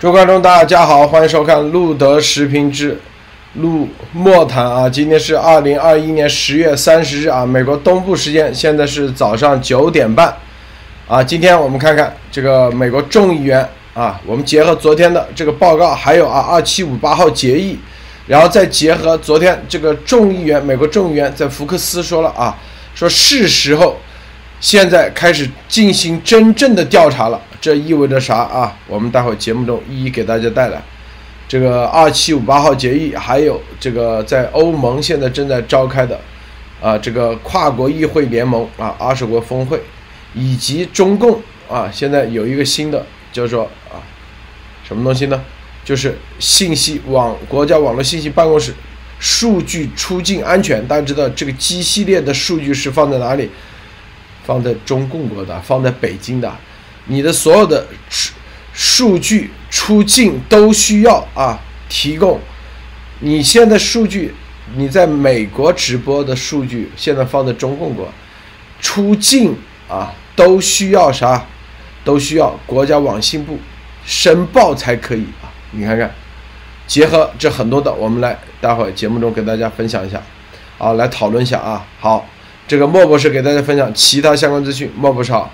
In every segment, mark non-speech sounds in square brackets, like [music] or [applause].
诸位观众，大家好，欢迎收看路德时评之路莫谈啊。今天是二零二一年十月三十日啊，美国东部时间现在是早上九点半啊。今天我们看看这个美国众议员啊，我们结合昨天的这个报告，还有啊二七五八号决议，然后再结合昨天这个众议员美国众议员在福克斯说了啊，说是时候现在开始进行真正的调查了。这意味着啥啊？我们待会节目中一一给大家带来这个二七五八号决议，还有这个在欧盟现在正在召开的啊这个跨国议会联盟啊二十国峰会，以及中共啊现在有一个新的叫做啊什么东西呢？就是信息网国家网络信息办公室数据出境安全。大家知道这个 G 系列的数据是放在哪里？放在中共国的，放在北京的。你的所有的数数据出境都需要啊提供。你现在数据你在美国直播的数据现在放在中共国，出境啊都需要啥？都需要国家网信部申报才可以啊！你看看，结合这很多的，我们来待会节目中给大家分享一下，啊，来讨论一下啊。好，这个莫博士给大家分享其他相关资讯，莫博士好。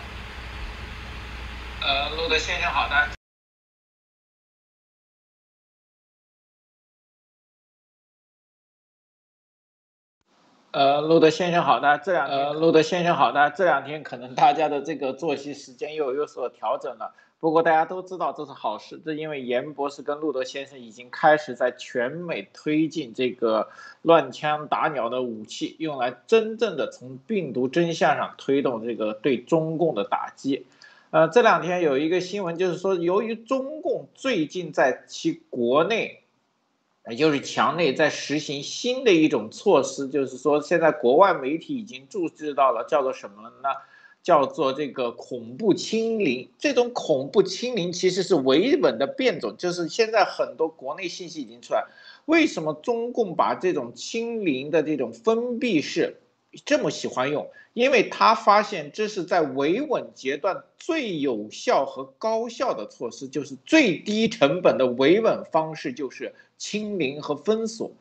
呃，路德先生好的，这两呃，路德先生好的，这两天可能大家的这个作息时间又有所调整了。不过大家都知道这是好事，这因为严博士跟路德先生已经开始在全美推进这个乱枪打鸟的武器，用来真正的从病毒真相上推动这个对中共的打击。呃，这两天有一个新闻，就是说，由于中共最近在其国内，也就是墙内在实行新的一种措施，就是说，现在国外媒体已经注视到了，叫做什么呢？叫做这个恐怖清零。这种恐怖清零其实是维稳的变种，就是现在很多国内信息已经出来，为什么中共把这种清零的这种封闭式？这么喜欢用，因为他发现这是在维稳阶段最有效和高效的措施，就是最低成本的维稳方式，就是清零和封锁。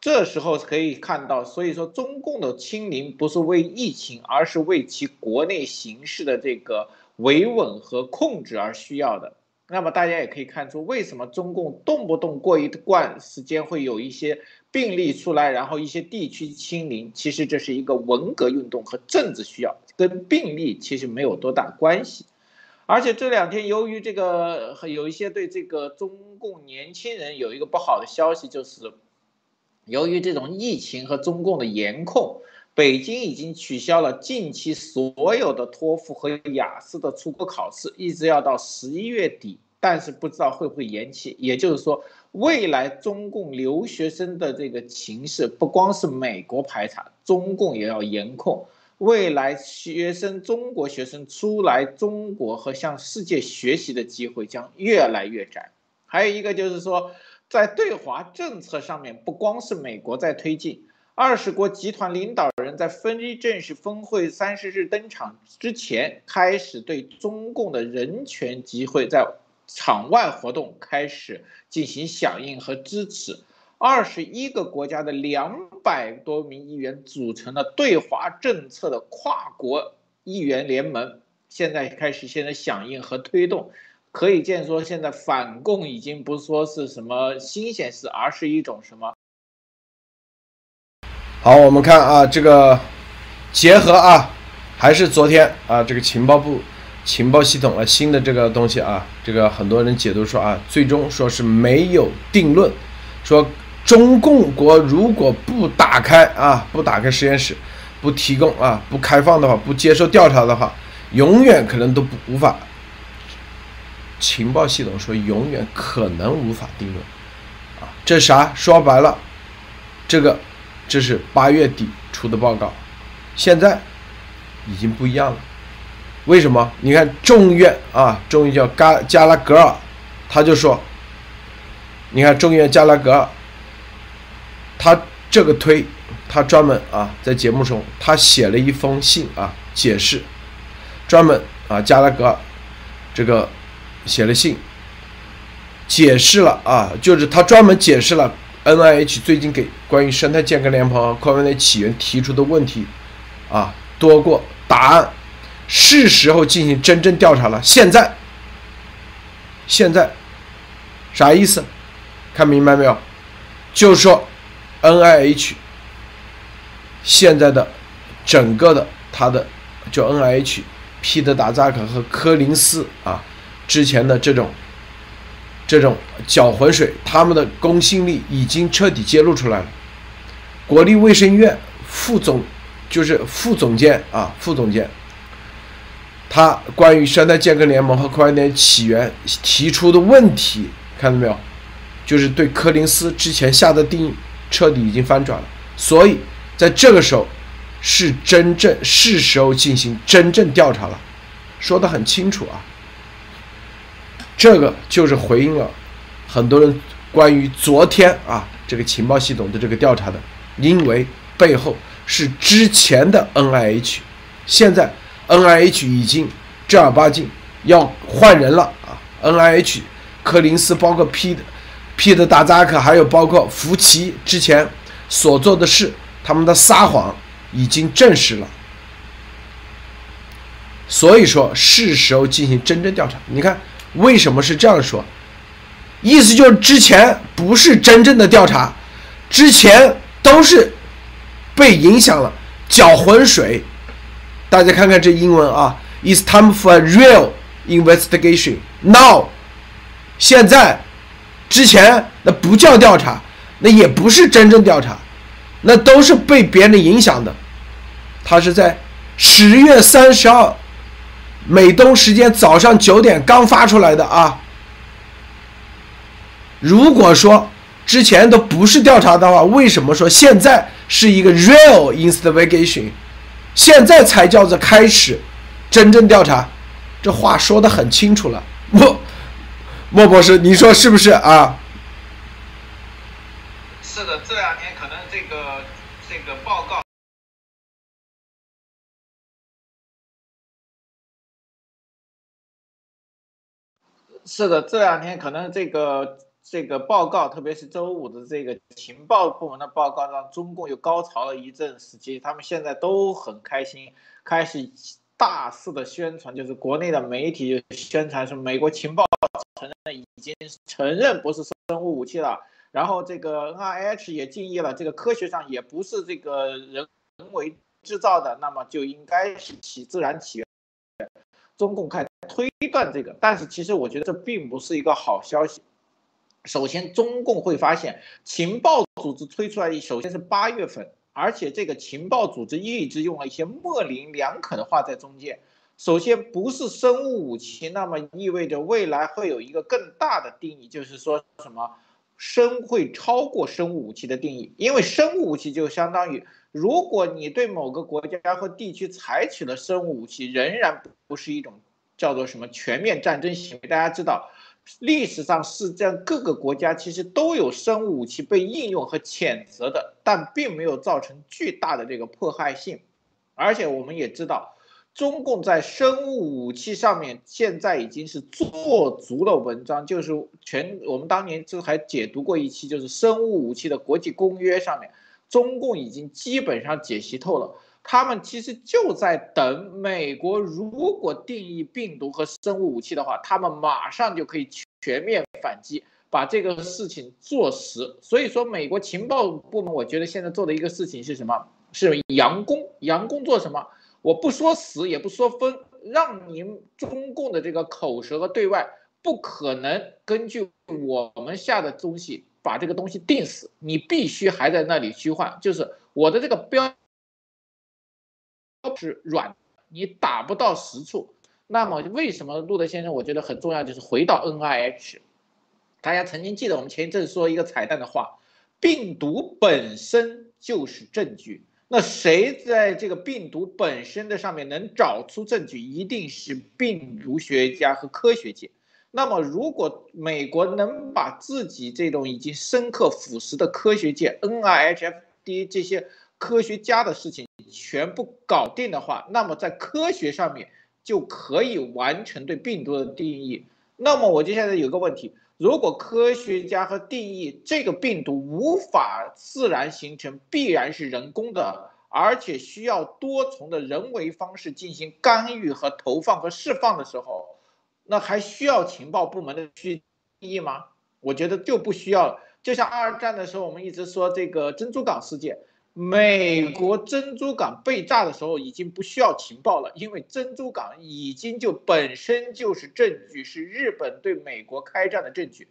这时候可以看到，所以说中共的清零不是为疫情，而是为其国内形势的这个维稳和控制而需要的。那么大家也可以看出，为什么中共动不动过一段时间会有一些病例出来，然后一些地区清零？其实这是一个文革运动和政治需要，跟病例其实没有多大关系。而且这两天由于这个有一些对这个中共年轻人有一个不好的消息，就是由于这种疫情和中共的严控，北京已经取消了近期所有的托福和雅思的出国考试，一直要到十一月底。但是不知道会不会延期，也就是说，未来中共留学生的这个情势不光是美国排查，中共也要严控。未来学生，中国学生出来中国和向世界学习的机会将越来越窄。还有一个就是说，在对华政策上面，不光是美国在推进，二十国集团领导人在非正式峰会三十日登场之前，开始对中共的人权集会在。场外活动开始进行响应和支持，二十一个国家的两百多名议员组成了对华政策的跨国议员联盟，现在开始现在响应和推动，可以见说现在反共已经不说是什么新鲜事，而是一种什么？好，我们看啊，这个结合啊，还是昨天啊，这个情报部。情报系统啊，新的这个东西啊，这个很多人解读说啊，最终说是没有定论，说中共国如果不打开啊，不打开实验室，不提供啊，不开放的话，不接受调查的话，永远可能都不无法。情报系统说永远可能无法定论，啊，这啥？说白了，这个这是八月底出的报告，现在已经不一样了。为什么？你看众院啊，众议叫加加拉格尔，他就说，你看众院加拉格尔，他这个推，他专门啊在节目中他写了一封信啊解释，专门啊加拉格尔这个写了信，解释了啊，就是他专门解释了 NIH 最近给关于生态健康联盟和科 d 起源提出的问题啊多过答案，是时候进行真正调查了。现在，现在啥意思？看明白没有？就是说 NIH 现在的整个的他的就 NIH。皮特达扎克和柯林斯啊，之前的这种这种搅浑水，他们的公信力已经彻底揭露出来了。国立卫生院副总就是副总监啊，副总监，他关于生态健康联盟和快点起源提出的问题，看到没有？就是对柯林斯之前下的定义彻底已经翻转了。所以在这个时候。是真正是时候进行真正调查了，说的很清楚啊。这个就是回应了很多人关于昨天啊这个情报系统的这个调查的，因为背后是之前的 NIH，现在 NIH 已经正儿八经要换人了啊。NIH 柯林斯包括 P 的 P 的达扎克，还有包括福奇之前所做的事，他们的撒谎。已经证实了，所以说是时候进行真正调查。你看为什么是这样说？意思就是之前不是真正的调查，之前都是被影响了，搅浑水。大家看看这英文啊，It's time for a real investigation now。现在之前那不叫调查，那也不是真正调查。那都是被别人影响的，他是在十月三十号美东时间早上九点刚发出来的啊。如果说之前都不是调查的话，为什么说现在是一个 real investigation，现在才叫做开始真正调查？这话说的很清楚了，我莫博士，你说是不是啊？是的，这两天可能这个这个报告是的，这两天可能这个这个报告，特别是周五的这个情报部门的报告，让中共又高潮了一阵时期。他们现在都很开心，开始大肆的宣传，就是国内的媒体宣传说，美国情报承认已经承认不是生物武器了。然后这个 NIH 也定义了，这个科学上也不是这个人为制造的，那么就应该是起自然起源。中共开推断这个，但是其实我觉得这并不是一个好消息。首先，中共会发现情报组织推出来，首先是八月份，而且这个情报组织一直用了一些模棱两可的话在中间。首先，不是生物武器，那么意味着未来会有一个更大的定义，就是说什么？生会超过生物武器的定义，因为生物武器就相当于，如果你对某个国家或地区采取了生物武器，仍然不是一种叫做什么全面战争行为。大家知道，历史上是这样，各个国家其实都有生物武器被应用和谴责的，但并没有造成巨大的这个迫害性。而且我们也知道。中共在生物武器上面现在已经是做足了文章，就是全我们当年就还解读过一期，就是生物武器的国际公约上面，中共已经基本上解析透了。他们其实就在等美国如果定义病毒和生物武器的话，他们马上就可以全面反击，把这个事情做实。所以说，美国情报部门我觉得现在做的一个事情是什么？是佯攻，佯攻做什么？我不说死也不说分，让您中共的这个口舌和对外不可能根据我们下的东西把这个东西定死，你必须还在那里虚幻，就是我的这个标是软，你打不到实处。那么为什么路德先生我觉得很重要，就是回到 N I H，大家曾经记得我们前一阵说一个彩蛋的话，病毒本身就是证据。那谁在这个病毒本身的上面能找出证据，一定是病毒学家和科学界。那么，如果美国能把自己这种已经深刻腐蚀的科学界 NIHFD 这些科学家的事情全部搞定的话，那么在科学上面就可以完成对病毒的定义。那么，我接下来有个问题：如果科学家和定义这个病毒无法自然形成，必然是人工的，而且需要多重的人为方式进行干预和投放和释放的时候，那还需要情报部门的去定义吗？我觉得就不需要了。就像二战的时候，我们一直说这个珍珠港事件，美国珍珠港被炸的时候已经不需要情报了，因为珍珠港已经就本身就是证据，是日本对美国开战的证据。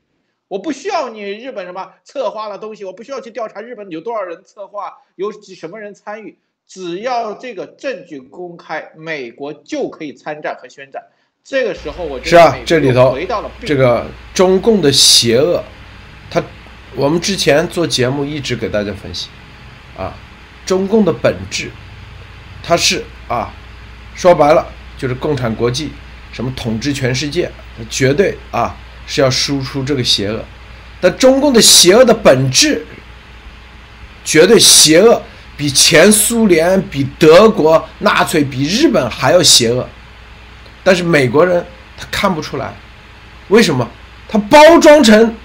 我不需要你日本什么策划了东西，我不需要去调查日本有多少人策划，有几什么人参与，只要这个证据公开，美国就可以参战和宣战。这个时候，我是啊，这里头回到了这个中共的邪恶，他。我们之前做节目一直给大家分析，啊，中共的本质，它是啊，说白了就是共产国际，什么统治全世界，绝对啊是要输出这个邪恶。但中共的邪恶的本质，绝对邪恶，比前苏联、比德国纳粹、比日本还要邪恶。但是美国人他看不出来，为什么？他包装成。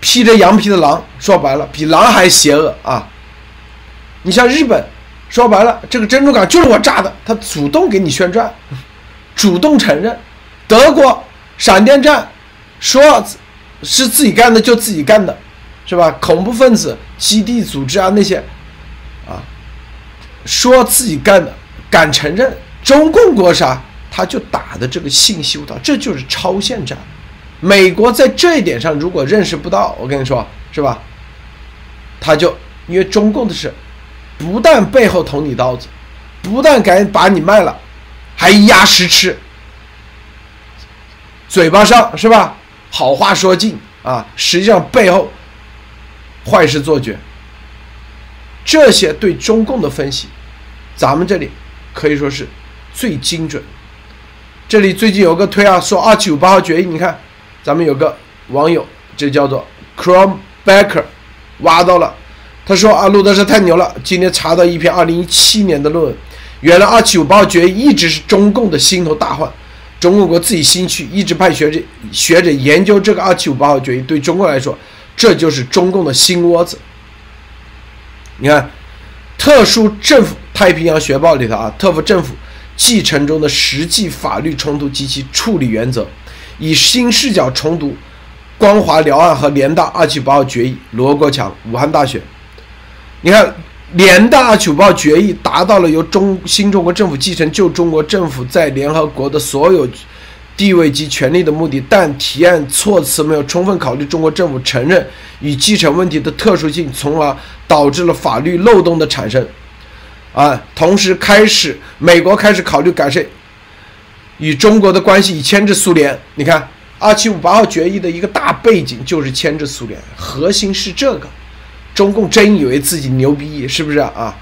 披着羊皮的狼，说白了比狼还邪恶啊！你像日本，说白了这个珍珠港就是我炸的，他主动给你宣传，主动承认。德国闪电战说是自己干的就自己干的，是吧？恐怖分子基地组织啊那些啊，说自己干的敢承认。中共国啥？他就打的这个信息道，这就是超限战。美国在这一点上如果认识不到，我跟你说是吧？他就因为中共的是，不但背后捅你刀子，不但敢把你卖了，还压实吃，嘴巴上是吧？好话说尽啊，实际上背后坏事做绝。这些对中共的分析，咱们这里可以说是最精准。这里最近有个推啊，说二七五八号决议，你看。咱们有个网友，这叫做 Chrome Baker，挖到了。他说：“啊，路德是太牛了！今天查到一篇2017年的论文，原来275号决议一直是中共的心头大患。中共国自己新区一直派学者学者研究这个275号决议，对中共来说，这就是中共的心窝子。你看，特殊政府太平洋学报里头啊，特夫政府继承中的实际法律冲突及其处理原则。”以新视角重读光华辽案和联大二七五号决议。罗国强，武汉大学。你看，联大九号决议达到了由中新中国政府继承旧中国政府在联合国的所有地位及权利的目的，但提案措辞没有充分考虑中国政府承认与继承问题的特殊性，从而导致了法律漏洞的产生。啊，同时开始，美国开始考虑改善。与中国的关系以牵制苏联，你看二七五八号决议的一个大背景就是牵制苏联，核心是这个。中共真以为自己牛逼，是不是啊？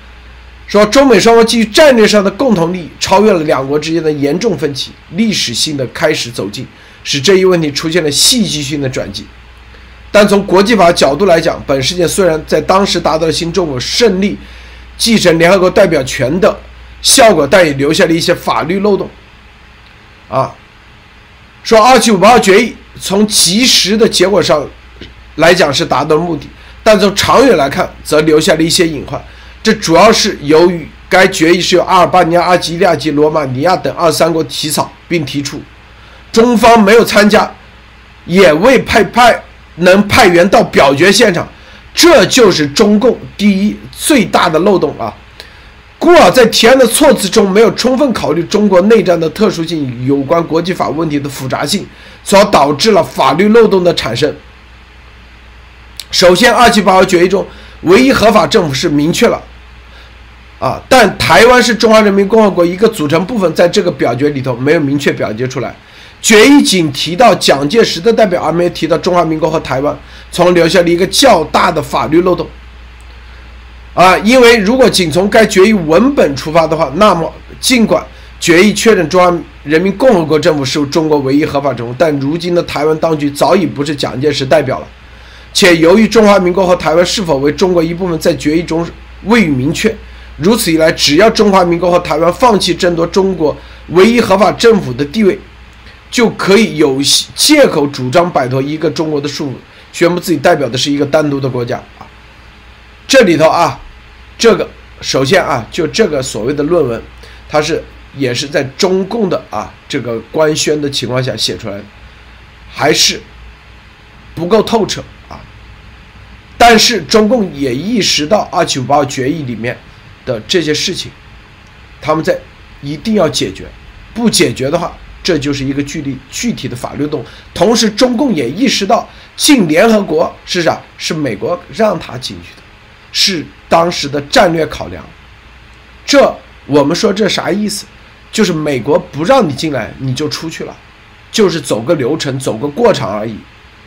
说中美双方基于战略上的共同利益，超越了两国之间的严重分歧，历史性的开始走近，使这一问题出现了戏剧性的转机。但从国际法角度来讲，本事件虽然在当时达到了新中国胜利、继承联合国代表权的效果，但也留下了一些法律漏洞。啊，说二七五八决议从及时的结果上来讲是达到了目的，但从长远来看则留下了一些隐患。这主要是由于该决议是由阿尔巴尼亚、阿基利亚及罗马尼亚等二三国起草并提出，中方没有参加，也未派派能派员到表决现场，这就是中共第一最大的漏洞啊。故而，在提案的措辞中没有充分考虑中国内战的特殊性与有关国际法问题的复杂性，所导致了法律漏洞的产生。首先，二七八号决议中唯一合法政府是明确了，啊，但台湾是中华人民共和国一个组成部分，在这个表决里头没有明确表决出来。决议仅提到蒋介石的代表，而没有提到中华民国和台湾，从而留下了一个较大的法律漏洞。啊，因为如果仅从该决议文本出发的话，那么尽管决议确认中华人民共和国政府是中国唯一合法政府，但如今的台湾当局早已不是蒋介石代表了，且由于中华民国和台湾是否为中国一部分在决议中未予明确，如此一来，只要中华民国和台湾放弃争夺中国唯一合法政府的地位，就可以有借口主张摆脱一个中国的束缚，宣布自己代表的是一个单独的国家啊。这里头啊，这个首先啊，就这个所谓的论文，它是也是在中共的啊这个官宣的情况下写出来，还是不够透彻。但是中共也意识到二七五八决议里面的这些事情，他们在一定要解决，不解决的话。这就是一个具体具体的法律动同时中共也意识到进联合国是啥？是美国让他进去的，是当时的战略考量。这我们说这啥意思？就是美国不让你进来，你就出去了，就是走个流程，走个过场而已。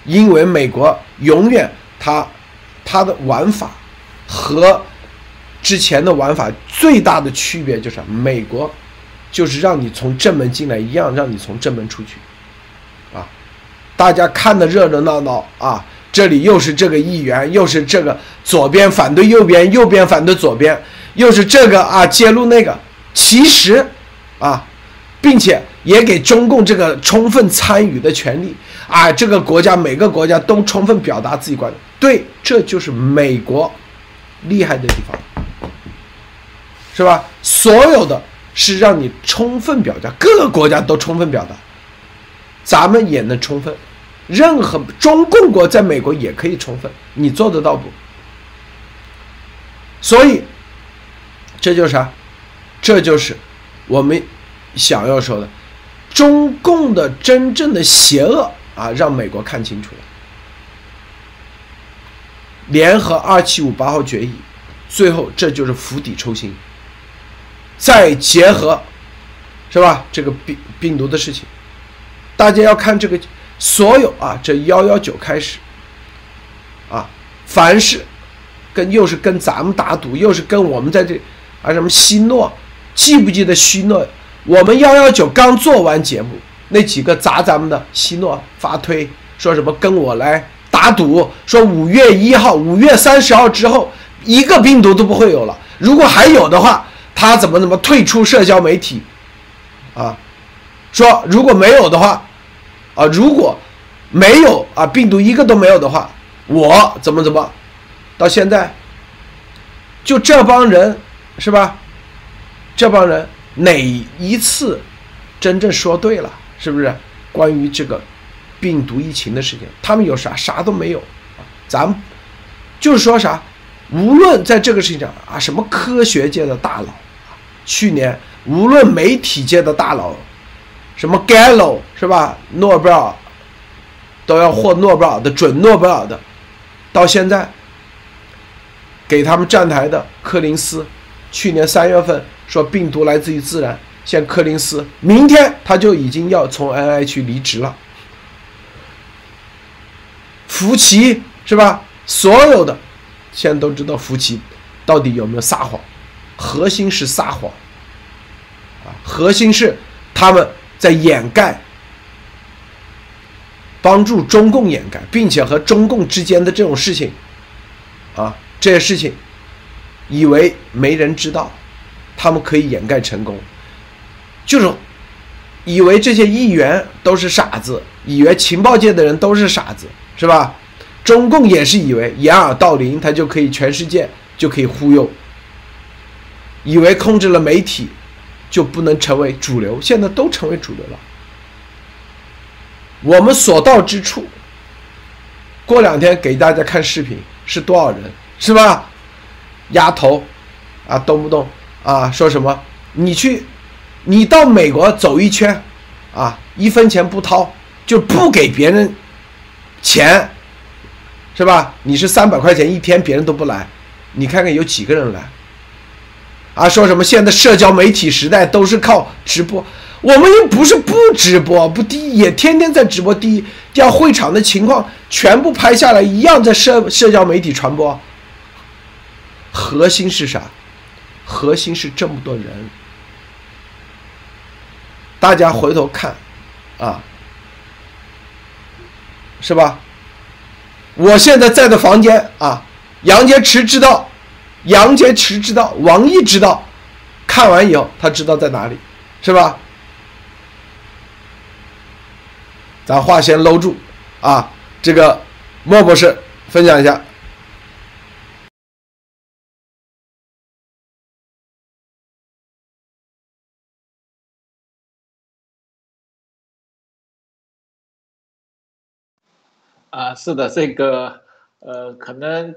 因为美国永远它它的玩法和之前的玩法最大的区别就是美国。就是让你从正门进来一样，让你从正门出去，啊，大家看的热热闹闹啊，这里又是这个议员，又是这个左边反对右边，右边反对左边，又是这个啊揭露那个，其实啊，并且也给中共这个充分参与的权利啊，这个国家每个国家都充分表达自己观点，对，这就是美国厉害的地方，是吧？所有的。是让你充分表达，各个国家都充分表达，咱们也能充分。任何中共国在美国也可以充分，你做得到不？所以，这就是啥？这就是我们想要说的，中共的真正的邪恶啊，让美国看清楚了。联合二七五八号决议，最后这就是釜底抽薪。再结合，是吧？这个病病毒的事情，大家要看这个所有啊，这幺幺九开始，啊，凡是跟又是跟咱们打赌，又是跟我们在这啊什么希诺，记不记得希诺？我们幺幺九刚做完节目，那几个砸咱们的希诺发推说什么跟我来打赌，说五月一号、五月三十号之后一个病毒都不会有了，如果还有的话。他怎么怎么退出社交媒体，啊，说如果没有的话，啊，如果没有啊病毒一个都没有的话，我怎么怎么，到现在，就这帮人是吧？这帮人哪一次真正说对了？是不是？关于这个病毒疫情的事情，他们有啥？啥都没有啊！咱就是说啥？无论在这个事情上啊，什么科学界的大佬。去年，无论媒体界的大佬，什么 Gallo 是吧？诺贝尔都要获诺贝尔的准诺贝尔的，到现在给他们站台的柯林斯，去年三月份说病毒来自于自然，现柯林斯明天他就已经要从 NI 去离职了。福奇是吧？所有的现在都知道福奇到底有没有撒谎。核心是撒谎，啊，核心是他们在掩盖，帮助中共掩盖，并且和中共之间的这种事情，啊，这些事情，以为没人知道，他们可以掩盖成功，就是以为这些议员都是傻子，以为情报界的人都是傻子，是吧？中共也是以为掩耳盗铃，他就可以全世界就可以忽悠。以为控制了媒体，就不能成为主流，现在都成为主流了。我们所到之处，过两天给大家看视频，是多少人，是吧？丫头，啊，动不动啊说什么？你去，你到美国走一圈，啊，一分钱不掏，就不给别人钱，是吧？你是三百块钱一天，别人都不来，你看看有几个人来？啊，说什么现在社交媒体时代都是靠直播，我们又不是不直播，不第一也天天在直播。第一，第二会场的情况全部拍下来，一样在社社交媒体传播。核心是啥？核心是这么多人，大家回头看，啊，是吧？我现在在的房间啊，杨洁篪知道。杨洁篪知道，王毅知道，看完以后他知道在哪里，是吧？咱话先搂住啊。这个莫博士分享一下。啊，是的，这个呃，可能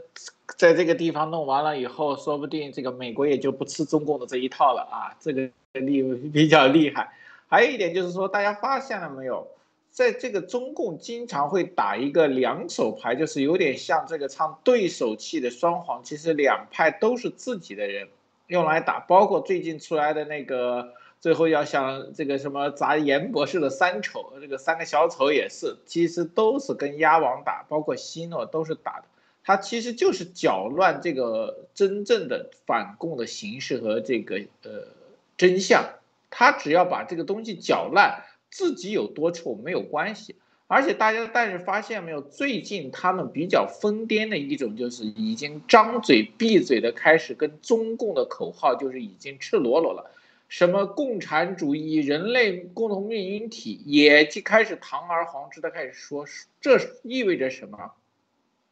在这个地方弄完了以后，说不定这个美国也就不吃中共的这一套了啊，这个厉比较厉害。还有一点就是说，大家发现了没有，在这个中共经常会打一个两手牌，就是有点像这个唱对手戏的双簧，其实两派都是自己的人用来打，包括最近出来的那个。最后要想这个什么砸严博士的三丑，这个三个小丑也是，其实都是跟鸭王打，包括希诺都是打的。他其实就是搅乱这个真正的反共的形式和这个呃真相。他只要把这个东西搅烂，自己有多臭没有关系。而且大家但是发现没有，最近他们比较疯癫的一种就是已经张嘴闭嘴的开始跟中共的口号就是已经赤裸裸了。什么共产主义、人类共同命运体，也就开始堂而皇之的开始说，这意味着什么？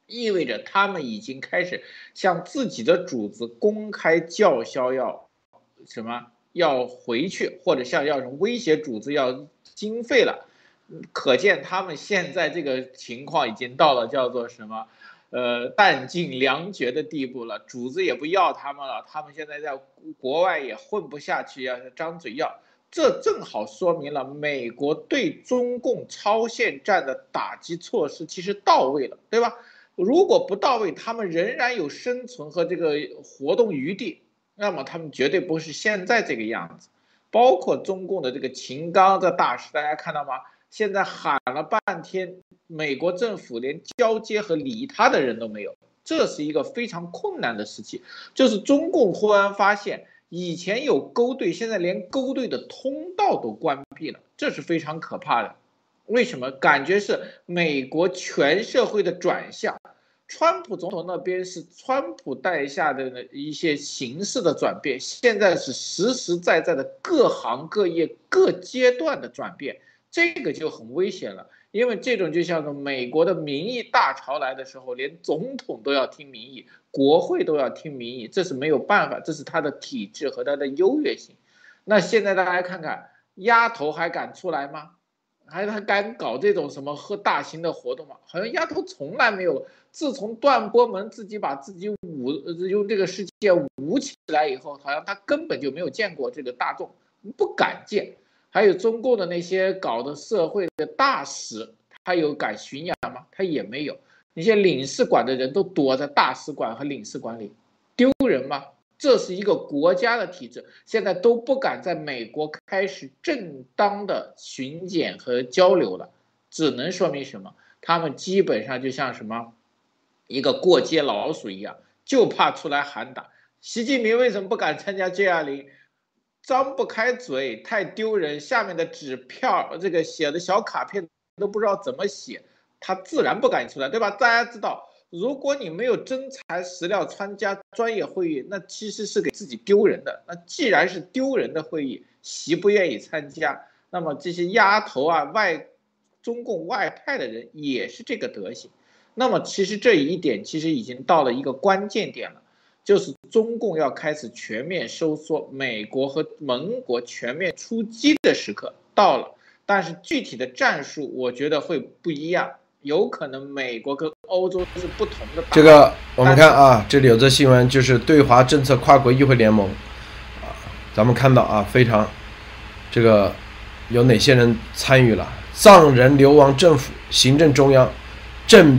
意味着他们已经开始向自己的主子公开叫嚣，要什么？要回去，或者像要威胁主子要经费了。可见他们现在这个情况已经到了叫做什么？呃，弹尽粮绝的地步了，主子也不要他们了，他们现在在国外也混不下去，要张嘴要，这正好说明了美国对中共超限战的打击措施其实到位了，对吧？如果不到位，他们仍然有生存和这个活动余地，那么他们绝对不是现在这个样子。包括中共的这个秦刚这大使，大家看到吗？现在喊了半天。美国政府连交接和理他的人都没有，这是一个非常困难的时期。就是中共忽然发现，以前有勾兑，现在连勾兑的通道都关闭了，这是非常可怕的。为什么？感觉是美国全社会的转向。川普总统那边是川普带下的一些形势的转变，现在是实实在在的各行各业各阶段的转变，这个就很危险了。因为这种就像个美国的民意大潮来的时候，连总统都要听民意，国会都要听民意，这是没有办法，这是他的体制和他的优越性。那现在大家看看，丫头还敢出来吗？还还敢搞这种什么和大型的活动吗？好像丫头从来没有。自从段波门自己把自己捂用这个世界捂起来以后，好像他根本就没有见过这个大众，不敢见。还有中共的那些搞的社会的大使，他有敢巡演吗？他也没有。那些领事馆的人都躲在大使馆和领事馆里，丢人吗？这是一个国家的体制，现在都不敢在美国开始正当的巡检和交流了，只能说明什么？他们基本上就像什么一个过街老鼠一样，就怕出来喊打。习近平为什么不敢参加 G 二零张不开嘴，太丢人。下面的纸票，这个写的小卡片都不知道怎么写，他自然不敢出来，对吧？大家知道，如果你没有真材实料参加专业会议，那其实是给自己丢人的。那既然是丢人的会议，习不愿意参加，那么这些丫头啊，外中共外派的人也是这个德行。那么其实这一点其实已经到了一个关键点了。就是中共要开始全面收缩，美国和盟国全面出击的时刻到了。但是具体的战术，我觉得会不一样，有可能美国跟欧洲是不同的。这个我们看啊，这里有则新闻，就是对华政策跨国议会联盟啊，咱们看到啊，非常这个有哪些人参与了？藏人流亡政府、行政中央、政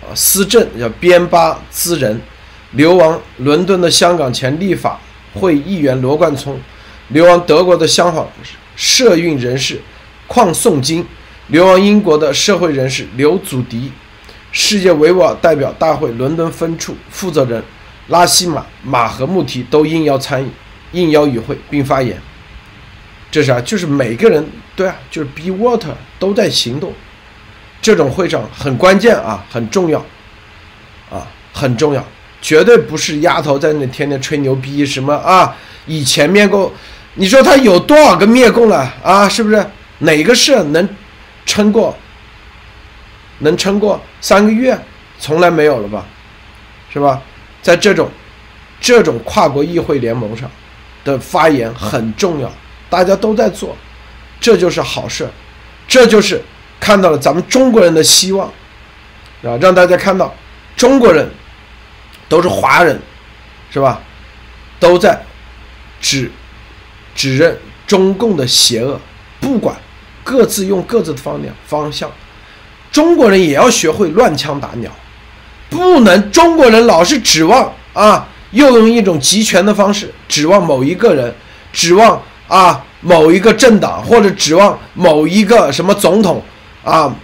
啊司政叫边巴兹人。流亡伦敦的香港前立法会议员罗冠聪，流亡德国的香港社运人士邝颂金，流亡英国的社会人士刘祖迪，世界维吾尔代表大会伦敦分处负责人拉希马马和穆提都应邀参与，应邀与会并发言。这是啊，就是每个人对啊，就是 Be Water 都在行动。这种会上很关键啊，很重要啊，很重要。绝对不是丫头在那天天吹牛逼什么啊！以前灭共，你说他有多少个灭共了啊？是不是哪个是能撑过，能撑过三个月，从来没有了吧，是吧？在这种这种跨国议会联盟上的发言很重要，大家都在做，这就是好事，这就是看到了咱们中国人的希望，啊，让大家看到中国人都是华人，是吧？都在指指认中共的邪恶，不管各自用各自的方向方向，中国人也要学会乱枪打鸟。不能，中国人老是指望啊，又用一种集权的方式指望某一个人，指望啊某一个政党，或者指望某一个什么总统啊。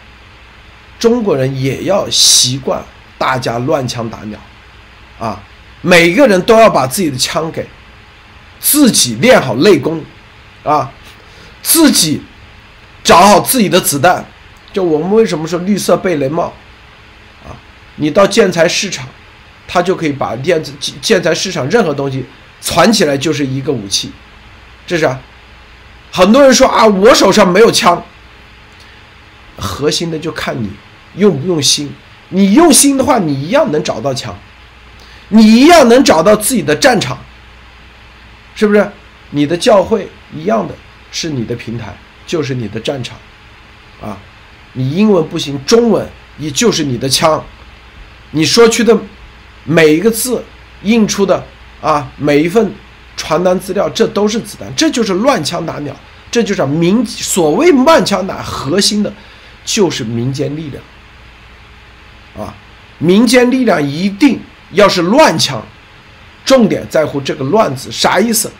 中国人也要习惯大家乱枪打鸟，啊，每个人都要把自己的枪给自己练好内功，啊，自己找好自己的子弹。就我们为什么说绿色贝雷帽？啊你到建材市场，他就可以把电子建材市场任何东西攒起来就是一个武器，这是啊。很多人说啊，我手上没有枪。核心的就看你用不用心，你用心的话，你一样能找到枪，你一样能找到自己的战场，是不是？你的教会一样的是你的平台，就是你的战场，啊，你英文不行，中文也就是你的枪。你说去的每一个字，印出的啊，每一份传单资料，这都是子弹，这就是乱枪打鸟，这就是民所谓乱枪打，核心的，就是民间力量啊，民间力量一定要是乱枪，重点在乎这个“乱”字啥意思？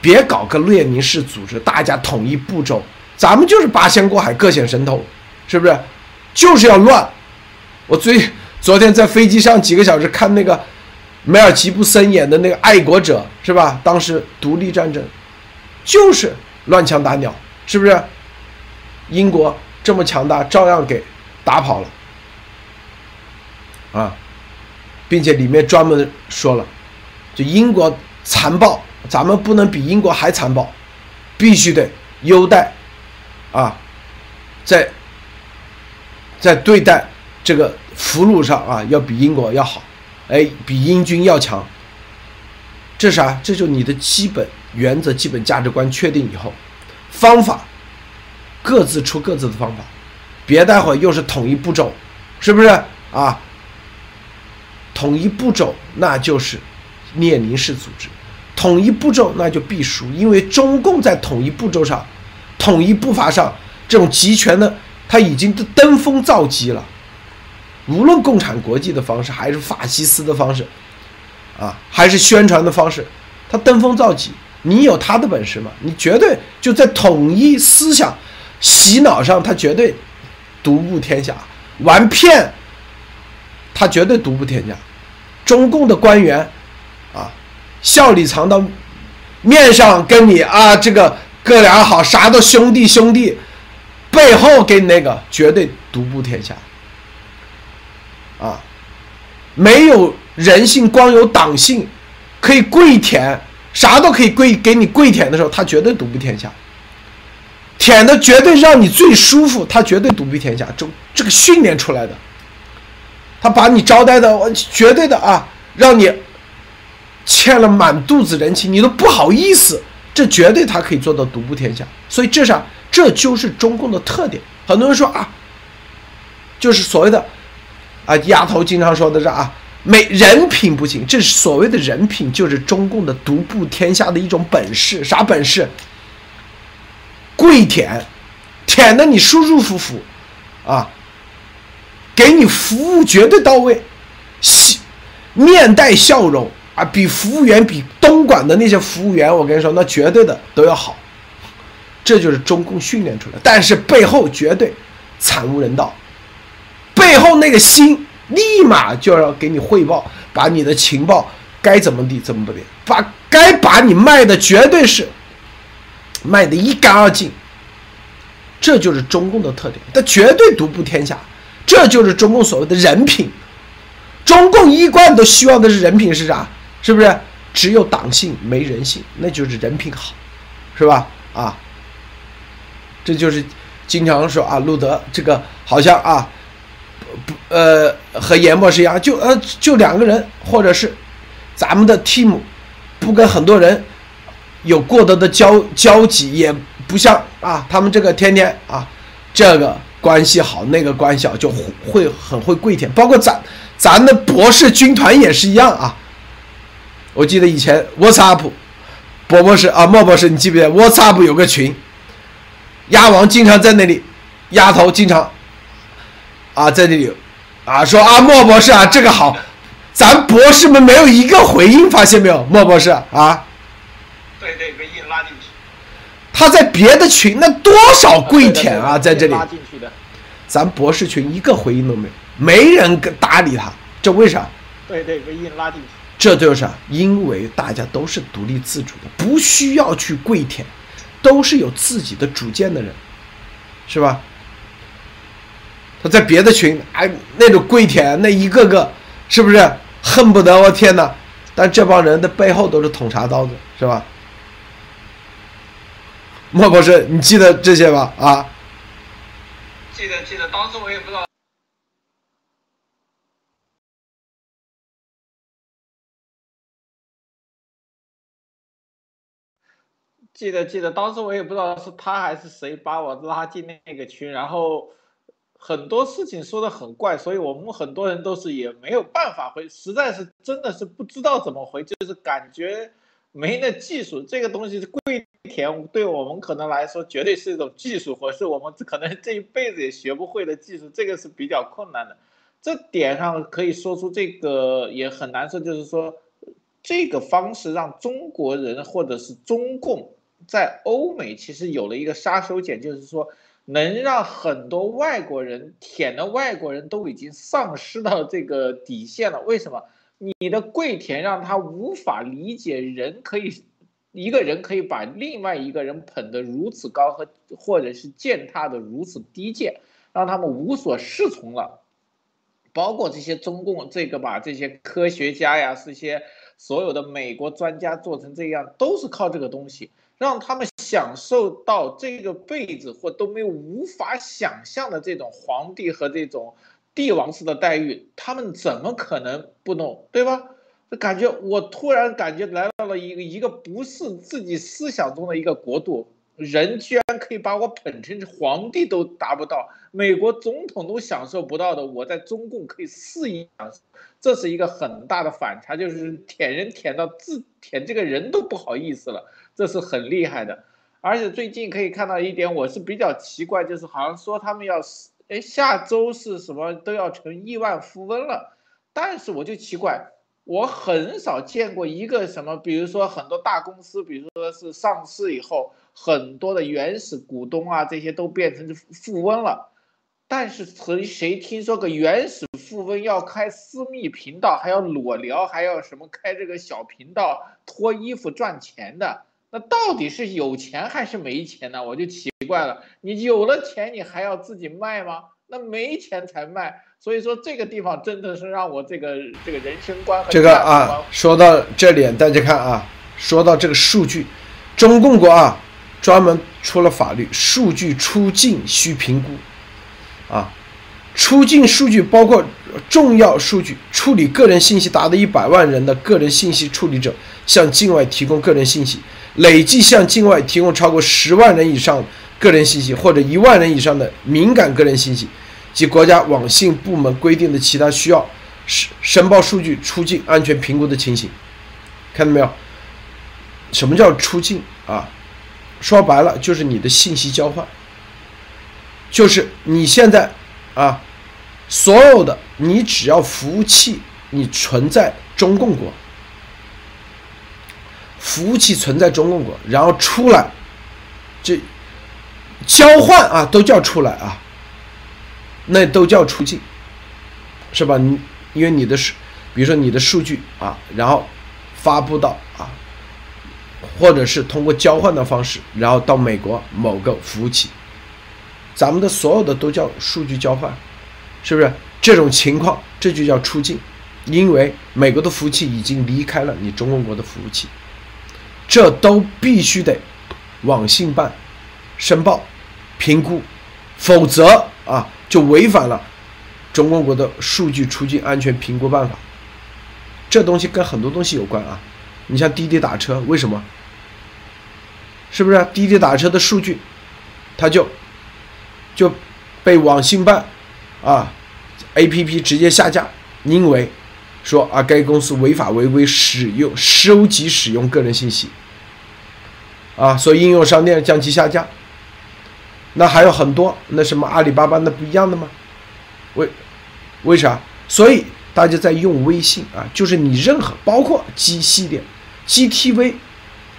别搞个列宁式组织，大家统一步骤，咱们就是八仙过海，各显神通，是不是？就是要乱，我最。昨天在飞机上几个小时看那个梅尔吉布森演的那个爱国者是吧？当时独立战争就是乱枪打鸟，是不是？英国这么强大，照样给打跑了啊！并且里面专门说了，就英国残暴，咱们不能比英国还残暴，必须得优待啊，在在对待这个。俘虏上啊，要比英国要好，哎，比英军要强。这啥？这就你的基本原则、基本价值观确定以后，方法各自出各自的方法，别待会又是统一步骤，是不是啊？统一步骤那就是列宁式组织，统一步骤那就必输，因为中共在统一步骤上、统一步伐上这种集权的，他已经登峰造极了。无论共产国际的方式，还是法西斯的方式，啊，还是宣传的方式，他登峰造极。你有他的本事吗？你绝对就在统一思想、洗脑上，他绝对独步天下。玩骗，他绝对独步天下。中共的官员，啊，笑里藏刀，面上跟你啊这个哥俩好，啥都兄弟兄弟，背后给你那个绝对独步天下。啊，没有人性，光有党性，可以跪舔，啥都可以跪给你跪舔的时候，他绝对独步天下。舔的绝对让你最舒服，他绝对独步天下。这这个训练出来的，他把你招待的绝对的啊，让你欠了满肚子人情，你都不好意思。这绝对他可以做到独步天下。所以这啥？这就是中共的特点。很多人说啊，就是所谓的。啊，丫头经常说的是啊，没人品不行，这是所谓的人品，就是中共的独步天下的一种本事。啥本事？[laughs] 跪舔，舔的你舒舒服服，啊，给你服务绝对到位，笑面带笑容啊，比服务员比东莞的那些服务员，我跟你说，那绝对的都要好。这就是中共训练出来，但是背后绝对惨无人道。背后那个心，立马就要给你汇报，把你的情报该怎么地怎么地，把该把你卖的绝对是卖的一干二净。这就是中共的特点，他绝对独步天下。这就是中共所谓的人品。中共一贯都希望的是人品是啥？是不是？只有党性没人性，那就是人品好，是吧？啊，这就是。经常说啊，路德这个好像啊，不呃和严博士一样，就呃就两个人，或者是咱们的 team 不跟很多人有过多的交交集，也不像啊他们这个天天啊这个关系好，那个关系好，就会很会跪舔，包括咱咱的博士军团也是一样啊。我记得以前 WhatsApp，博博士啊，莫博士，你记不记得 WhatsApp 有个群？鸭王经常在那里，鸭头经常啊在那里啊说啊莫博士啊这个好，咱博士们没有一个回应，发现没有？莫博士啊，对对，被硬拉进去。他在别的群那多少跪舔啊，在这里，咱博士群一个回应都没有，没人跟搭理他，这为啥？对对，被硬拉进去。这就是因为大家都是独立自主的，不需要去跪舔。都是有自己的主见的人，是吧？他在别的群，哎，那种跪舔，那一个个，是不是恨不得我天哪？但这帮人的背后都是捅茶刀子，是吧？莫博士，你记得这些吧？啊？记得，记得，当时我也不知道。记得记得，当时我也不知道是他还是谁把我拉进那个群，然后很多事情说的很怪，所以我们很多人都是也没有办法回，实在是真的是不知道怎么回，就是感觉没那技术。这个东西是跪舔，对我们可能来说绝对是一种技术活，是我们可能这一辈子也学不会的技术，这个是比较困难的。这点上可以说出这个也很难受，就是说这个方式让中国人或者是中共。在欧美其实有了一个杀手锏，就是说能让很多外国人舔的外国人都已经丧失到这个底线了。为什么？你的跪舔让他无法理解人可以一个人可以把另外一个人捧得如此高，和或者是践踏的如此低贱，让他们无所适从了。包括这些中共这个把这些科学家呀，这些所有的美国专家做成这样，都是靠这个东西。让他们享受到这个辈子或都没有无法想象的这种皇帝和这种帝王式的待遇，他们怎么可能不弄，对吧？就感觉我突然感觉来到了一个一个不是自己思想中的一个国度，人居然可以把我捧成皇帝都达不到，美国总统都享受不到的，我在中共可以肆意享受，这是一个很大的反差，就是舔人舔到自舔这个人都不好意思了。这是很厉害的，而且最近可以看到一点，我是比较奇怪，就是好像说他们要，哎，下周是什么都要成亿万富翁了，但是我就奇怪，我很少见过一个什么，比如说很多大公司，比如说是上市以后，很多的原始股东啊，这些都变成富翁了，但是谁谁听说个原始富翁要开私密频道，还要裸聊，还要什么开这个小频道脱衣服赚钱的？那到底是有钱还是没钱呢？我就奇怪了。你有了钱，你还要自己卖吗？那没钱才卖。所以说这个地方真的是让我这个这个人生观这个啊，说到这里，大家看啊，说到这个数据，中共国啊专门出了法律，数据出境需评估啊，出境数据包括重要数据，处理个人信息达到一百万人的个人信息处理者向境外提供个人信息。累计向境外提供超过十万人以上个人信息，或者一万人以上的敏感个人信息，及国家网信部门规定的其他需要申申报数据出境安全评估的情形，看到没有？什么叫出境啊？说白了就是你的信息交换，就是你现在啊，所有的你只要服务器你存在中共国。服务器存在中共国，然后出来，这交换啊，都叫出来啊，那都叫出境，是吧？你因为你的数，比如说你的数据啊，然后发布到啊，或者是通过交换的方式，然后到美国某个服务器，咱们的所有的都叫数据交换，是不是？这种情况这就叫出境，因为美国的服务器已经离开了你中共国的服务器。这都必须得网信办申报、评估，否则啊就违反了中国国的数据出境安全评估办法。这东西跟很多东西有关啊，你像滴滴打车，为什么？是不是滴滴打车的数据，它就就被网信办啊 A P P 直接下架，因为说啊该公司违法违规使用收集使用个人信息啊，所以应用商店将其下架。那还有很多，那什么阿里巴巴那不一样的吗？为为啥？所以。大家在用微信啊，就是你任何包括 G 系列、GTV，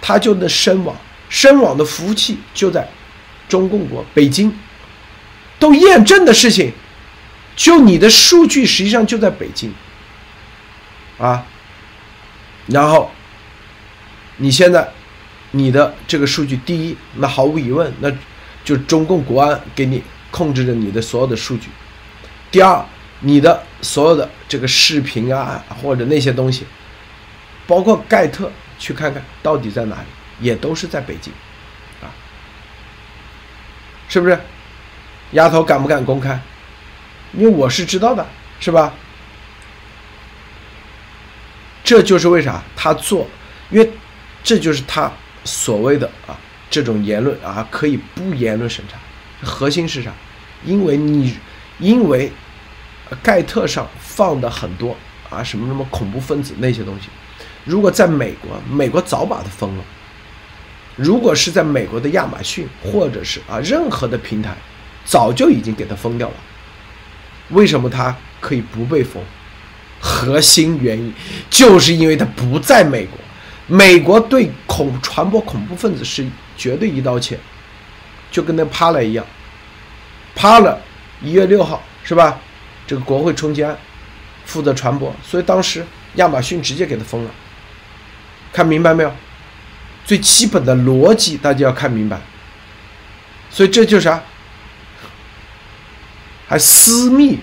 它就能深网，深网的服务器就在中共国北京，都验证的事情，就你的数据实际上就在北京，啊，然后你现在你的这个数据，第一，那毫无疑问，那就中共国安给你控制着你的所有的数据，第二。你的所有的这个视频啊，或者那些东西，包括盖特，去看看到底在哪里，也都是在北京，啊，是不是？丫头敢不敢公开？因为我是知道的，是吧？这就是为啥他做，因为这就是他所谓的啊这种言论啊可以不言论审查，核心是啥？因为你因为。盖特上放的很多啊，什么什么恐怖分子那些东西，如果在美国，美国早把它封了。如果是在美国的亚马逊或者是啊任何的平台，早就已经给它封掉了。为什么它可以不被封？核心原因就是因为它不在美国，美国对恐传播恐怖分子是绝对一刀切，就跟那趴了一样，趴了，一月六号是吧？这个国会冲击案负责传播，所以当时亚马逊直接给他封了。看明白没有？最基本的逻辑大家要看明白。所以这就是啥？还私密？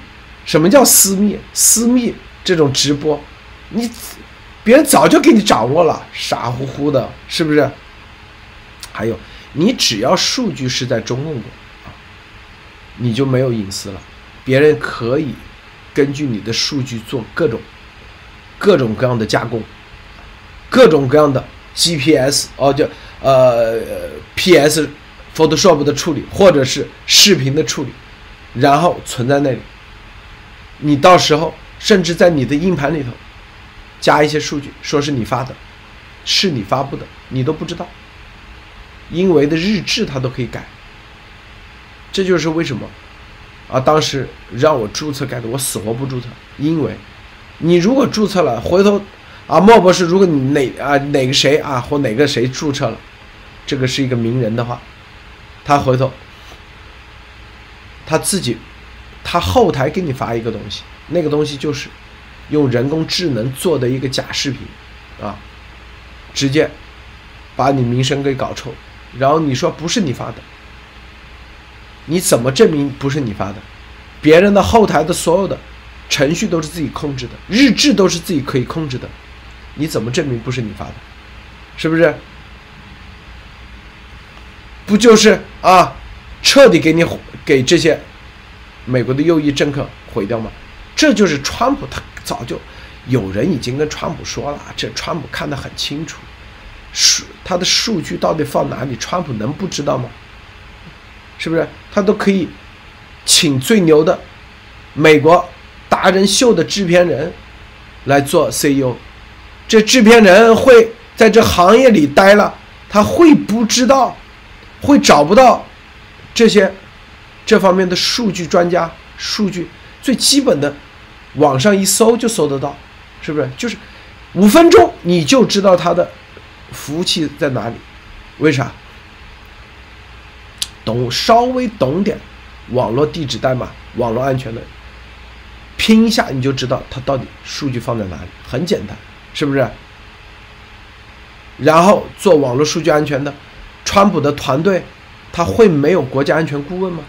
什么叫私密？私密这种直播，你别人早就给你掌握了，傻乎乎的，是不是？还有，你只要数据是在中共国啊，你就没有隐私了。别人可以根据你的数据做各种各种各样的加工，各种各样的 GPS 哦，叫呃 PS Photoshop 的处理，或者是视频的处理，然后存在那里。你到时候甚至在你的硬盘里头加一些数据，说是你发的，是你发布的，你都不知道。因为的日志他都可以改，这就是为什么。啊，当时让我注册盖的，我死活不注册，因为，你如果注册了，回头，啊，莫博士，如果你哪啊哪个谁啊或哪个谁注册了，这个是一个名人的话，他回头，他自己，他后台给你发一个东西，那个东西就是用人工智能做的一个假视频，啊，直接把你名声给搞臭，然后你说不是你发的。你怎么证明不是你发的？别人的后台的所有的程序都是自己控制的，日志都是自己可以控制的，你怎么证明不是你发的？是不是？不就是啊，彻底给你给这些美国的右翼政客毁掉吗？这就是川普，他早就有人已经跟川普说了，这川普看得很清楚，数他的数据到底放哪里，川普能不知道吗？是不是他都可以请最牛的美国达人秀的制片人来做 CEO？这制片人会在这行业里待了，他会不知道，会找不到这些这方面的数据专家？数据最基本的，网上一搜就搜得到，是不是？就是五分钟你就知道他的服务器在哪里？为啥？懂稍微懂点网络地址代码、网络安全的，拼一下你就知道它到底数据放在哪里，很简单，是不是？然后做网络数据安全的，川普的团队他会没有国家安全顾问吗？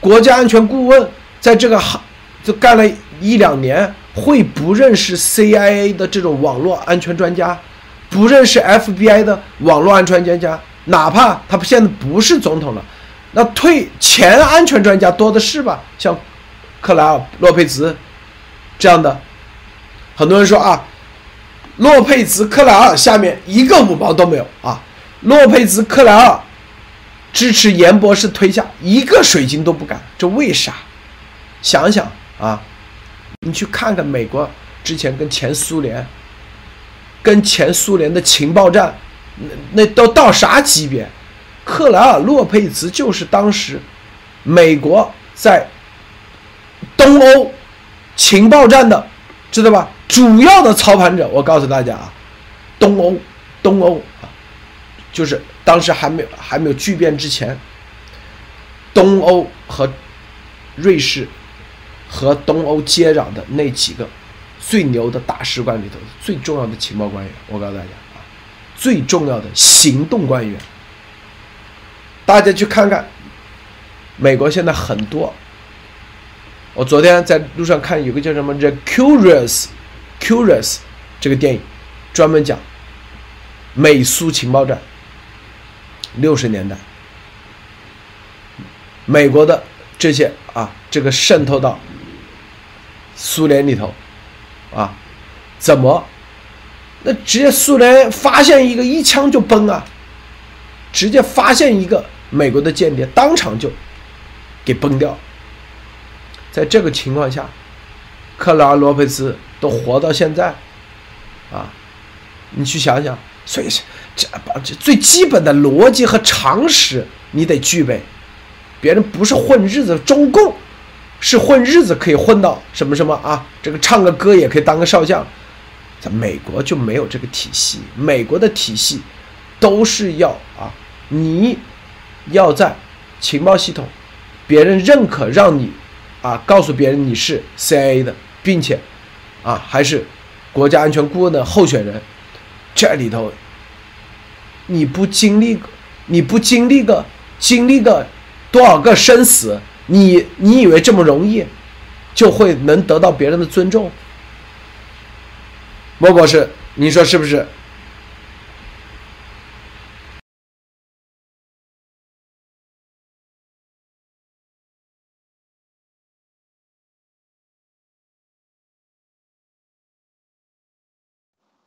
国家安全顾问在这个行就干了一两年，会不认识 CIA 的这种网络安全专家，不认识 FBI 的网络安全专家？哪怕他现在不是总统了，那退前安全专家多的是吧？像克莱尔、洛佩兹这样的，很多人说啊，洛佩兹、克莱尔下面一个五毛都没有啊，洛佩兹、克莱尔支持严博士推下一个水晶都不敢，这为啥？想想啊，你去看看美国之前跟前苏联。跟前苏联的情报站，那那都到啥级别？克莱尔·洛佩兹就是当时美国在东欧情报站的，知道吧？主要的操盘者。我告诉大家啊，东欧，东欧啊，就是当时还没有还没有巨变之前，东欧和瑞士和东欧接壤的那几个。最牛的大使馆里头最重要的情报官员，我告诉大家啊，最重要的行动官员，大家去看看，美国现在很多。我昨天在路上看有个叫什么《The Curious Curious》这个电影，专门讲美苏情报站，六十年代，美国的这些啊，这个渗透到苏联里头。啊，怎么？那直接苏联发现一个一枪就崩啊！直接发现一个美国的间谍，当场就给崩掉。在这个情况下，克拉罗佩斯都活到现在，啊，你去想想，所以这这最基本的逻辑和常识你得具备。别人不是混日子，中共。是混日子可以混到什么什么啊？这个唱个歌也可以当个少将，在美国就没有这个体系。美国的体系都是要啊，你要在情报系统，别人认可让你啊告诉别人你是 CIA 的，并且啊还是国家安全顾问的候选人，这里头你不经历你不经历个经历个多少个生死？你你以为这么容易，就会能得到别人的尊重？莫博士，你说是不是？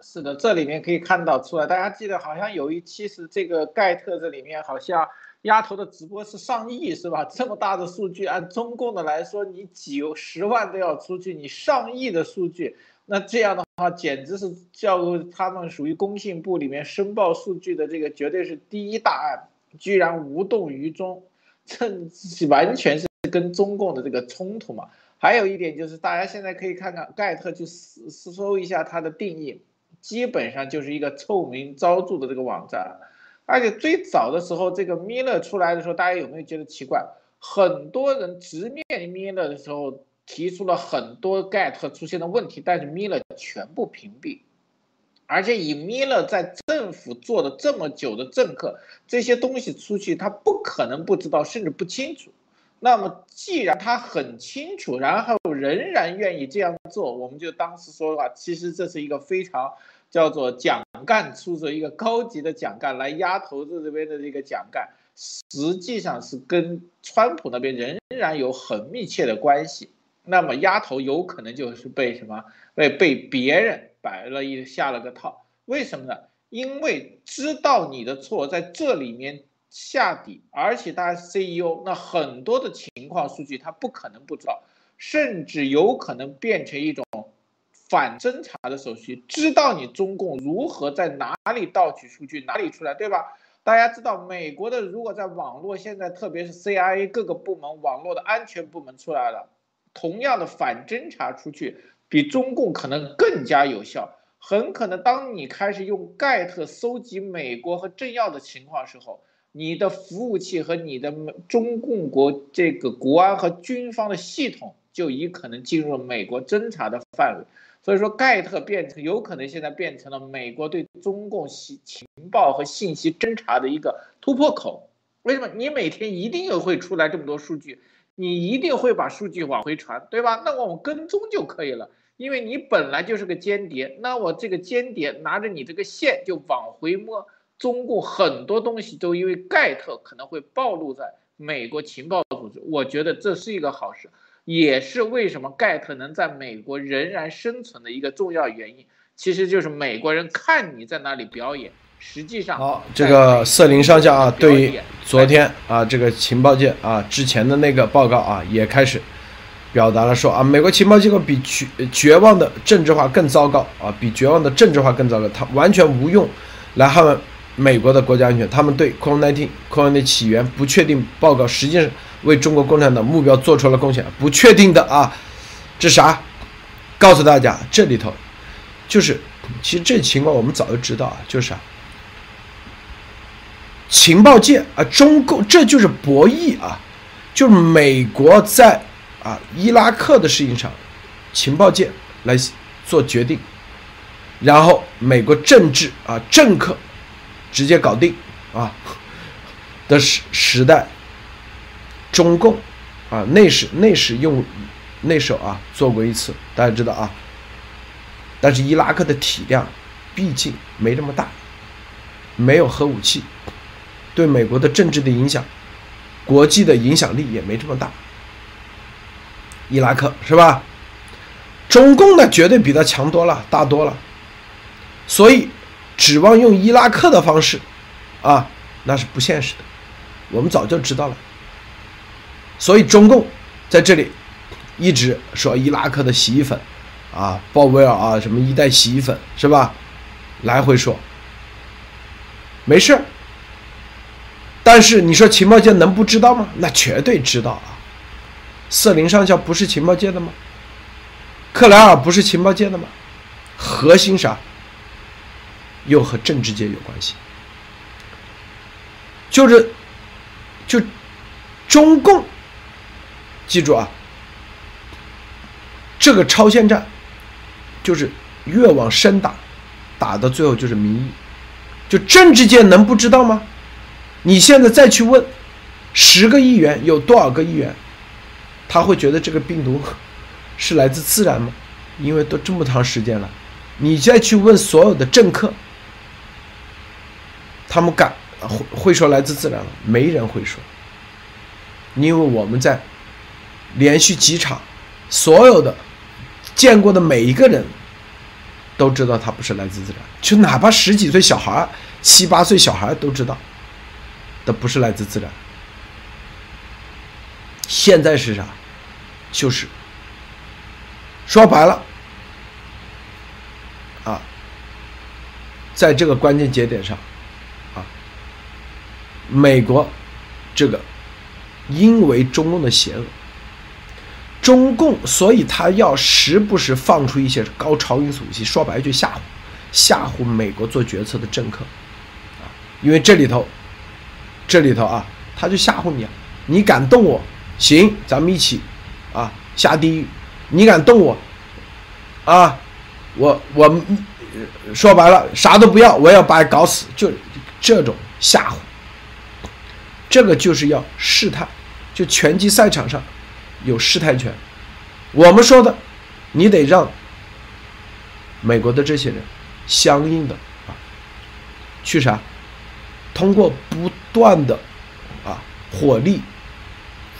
是的，这里面可以看到出来。大家记得，好像有一期是这个盖特，这里面好像。丫头的直播是上亿是吧？这么大的数据，按中共的来说，你几十万都要出去，你上亿的数据，那这样的话简直是叫做他们属于工信部里面申报数据的这个绝对是第一大案，居然无动于衷，这完全是跟中共的这个冲突嘛。还有一点就是，大家现在可以看看盖特去搜搜一下它的定义，基本上就是一个臭名昭著的这个网站。而且最早的时候，这个米勒出来的时候，大家有没有觉得奇怪？很多人直面米勒的时候，提出了很多盖特出现的问题，但是米勒全部屏蔽。而且以米勒在政府做的这么久的政客，这些东西出去，他不可能不知道，甚至不清楚。那么既然他很清楚，然后仍然愿意这样做，我们就当时说的话，其实这是一个非常。叫做蒋干出着一个高级的蒋干来压头子这边的这个蒋干，实际上是跟川普那边仍然有很密切的关系。那么压头有可能就是被什么被被别人摆了一下了个套？为什么呢？因为知道你的错在这里面下底，而且他是 CEO，那很多的情况数据他不可能不知道，甚至有可能变成一种。反侦查的手续，知道你中共如何在哪里盗取数据，哪里出来，对吧？大家知道，美国的如果在网络现在，特别是 CIA 各个部门网络的安全部门出来了，同样的反侦查出去，比中共可能更加有效。很可能当你开始用盖特搜集美国和政要的情况时候，你的服务器和你的中共国这个国安和军方的系统就已可能进入了美国侦查的范围。所以说，盖特变成有可能现在变成了美国对中共情情报和信息侦查的一个突破口。为什么？你每天一定又会出来这么多数据，你一定会把数据往回传，对吧？那我们跟踪就可以了，因为你本来就是个间谍，那我这个间谍拿着你这个线就往回摸，中共很多东西都因为盖特可能会暴露在美国情报组织，我觉得这是一个好事，也是为什么盖特能在美国仍然生存的一个重要原因。其实就是美国人看你在那里表演，实际上好，这个瑟林上校啊，对于昨天啊这个情报界啊之前的那个报告啊，也开始表达了说啊，美国情报机构比绝绝望的政治化更糟糕啊，比绝望的政治化更糟糕，它完全无用来捍卫美国的国家安全。他们对 COVID-19 COVID 的起源不确定报告，实际上为中国共产党目标做出了贡献。不确定的啊，这啥？告诉大家，这里头。就是，其实这情况我们早就知道啊，就是啊，情报界啊，中共这就是博弈啊，就是美国在啊伊拉克的事情上，情报界来做决定，然后美国政治啊政客直接搞定啊的时时代，中共啊那时那时用那时候啊做过一次，大家知道啊。但是伊拉克的体量，毕竟没这么大，没有核武器，对美国的政治的影响，国际的影响力也没这么大。伊拉克是吧？中共呢，绝对比他强多了，大多了。所以，指望用伊拉克的方式，啊，那是不现实的。我们早就知道了。所以，中共在这里一直说伊拉克的洗衣粉。啊，鲍威尔啊，什么一袋洗衣粉是吧？来回说，没事但是你说情报界能不知道吗？那绝对知道啊。瑟林上校不是情报界的吗？克莱尔不是情报界的吗？核心啥？又和政治界有关系。就是，就中共，记住啊，这个超限战。就是越往深打，打到最后就是民意，就政治界能不知道吗？你现在再去问十个议员，有多少个议员他会觉得这个病毒是来自自然吗？因为都这么长时间了，你再去问所有的政客，他们敢会会说来自自然吗？没人会说，因为我们在连续几场所有的。见过的每一个人都知道它不是来自自然，就哪怕十几岁小孩、七八岁小孩都知道，的不是来自自然。现在是啥？就是说白了啊，在这个关键节点上啊，美国这个因为中共的邪恶。中共，所以他要时不时放出一些高超音速武器，说白了就吓唬，吓唬美国做决策的政客，啊，因为这里头，这里头啊，他就吓唬你，你敢动我，行，咱们一起，啊，下地狱，你敢动我，啊，我我，说白了啥都不要，我要把你搞死，就这种吓唬，这个就是要试探，就拳击赛场上。有试探权，我们说的，你得让美国的这些人相应的啊，去啥？通过不断的啊火力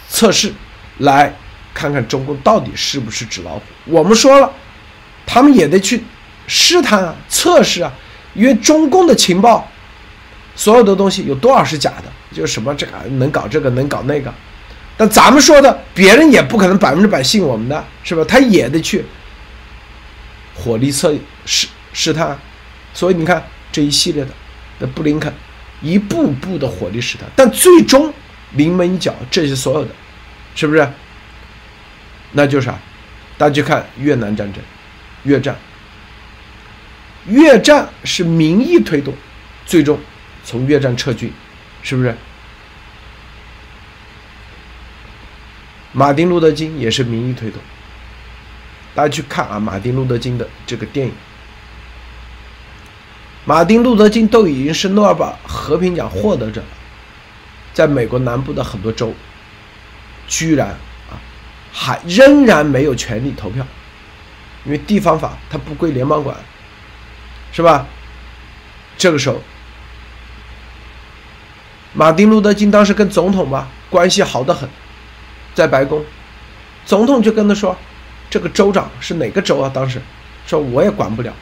测试，来看看中共到底是不是纸老虎。我们说了，他们也得去试探啊、测试啊，因为中共的情报所有的东西有多少是假的？就什么这个能搞这个，能搞那个。但咱们说的，别人也不可能百分之百信我们的，是吧？他也得去火力测试试探，所以你看这一系列的那布林肯一步步的火力试探，但最终临门一脚，这些所有的，是不是？那就是啥？大家去看越南战争，越战，越战是民意推动，最终从越战撤军，是不是？马丁·路德·金也是民意推动，大家去看啊，马丁·路德·金的这个电影。马丁·路德·金都已经是诺贝尔和平奖获得者了，在美国南部的很多州，居然啊还仍然没有权利投票，因为地方法它不归联邦管，是吧？这个时候，马丁路德金当时跟总统吧关系好得很，在白宫，总统就跟他说，这个州长是哪个州啊？当时说我也管不了。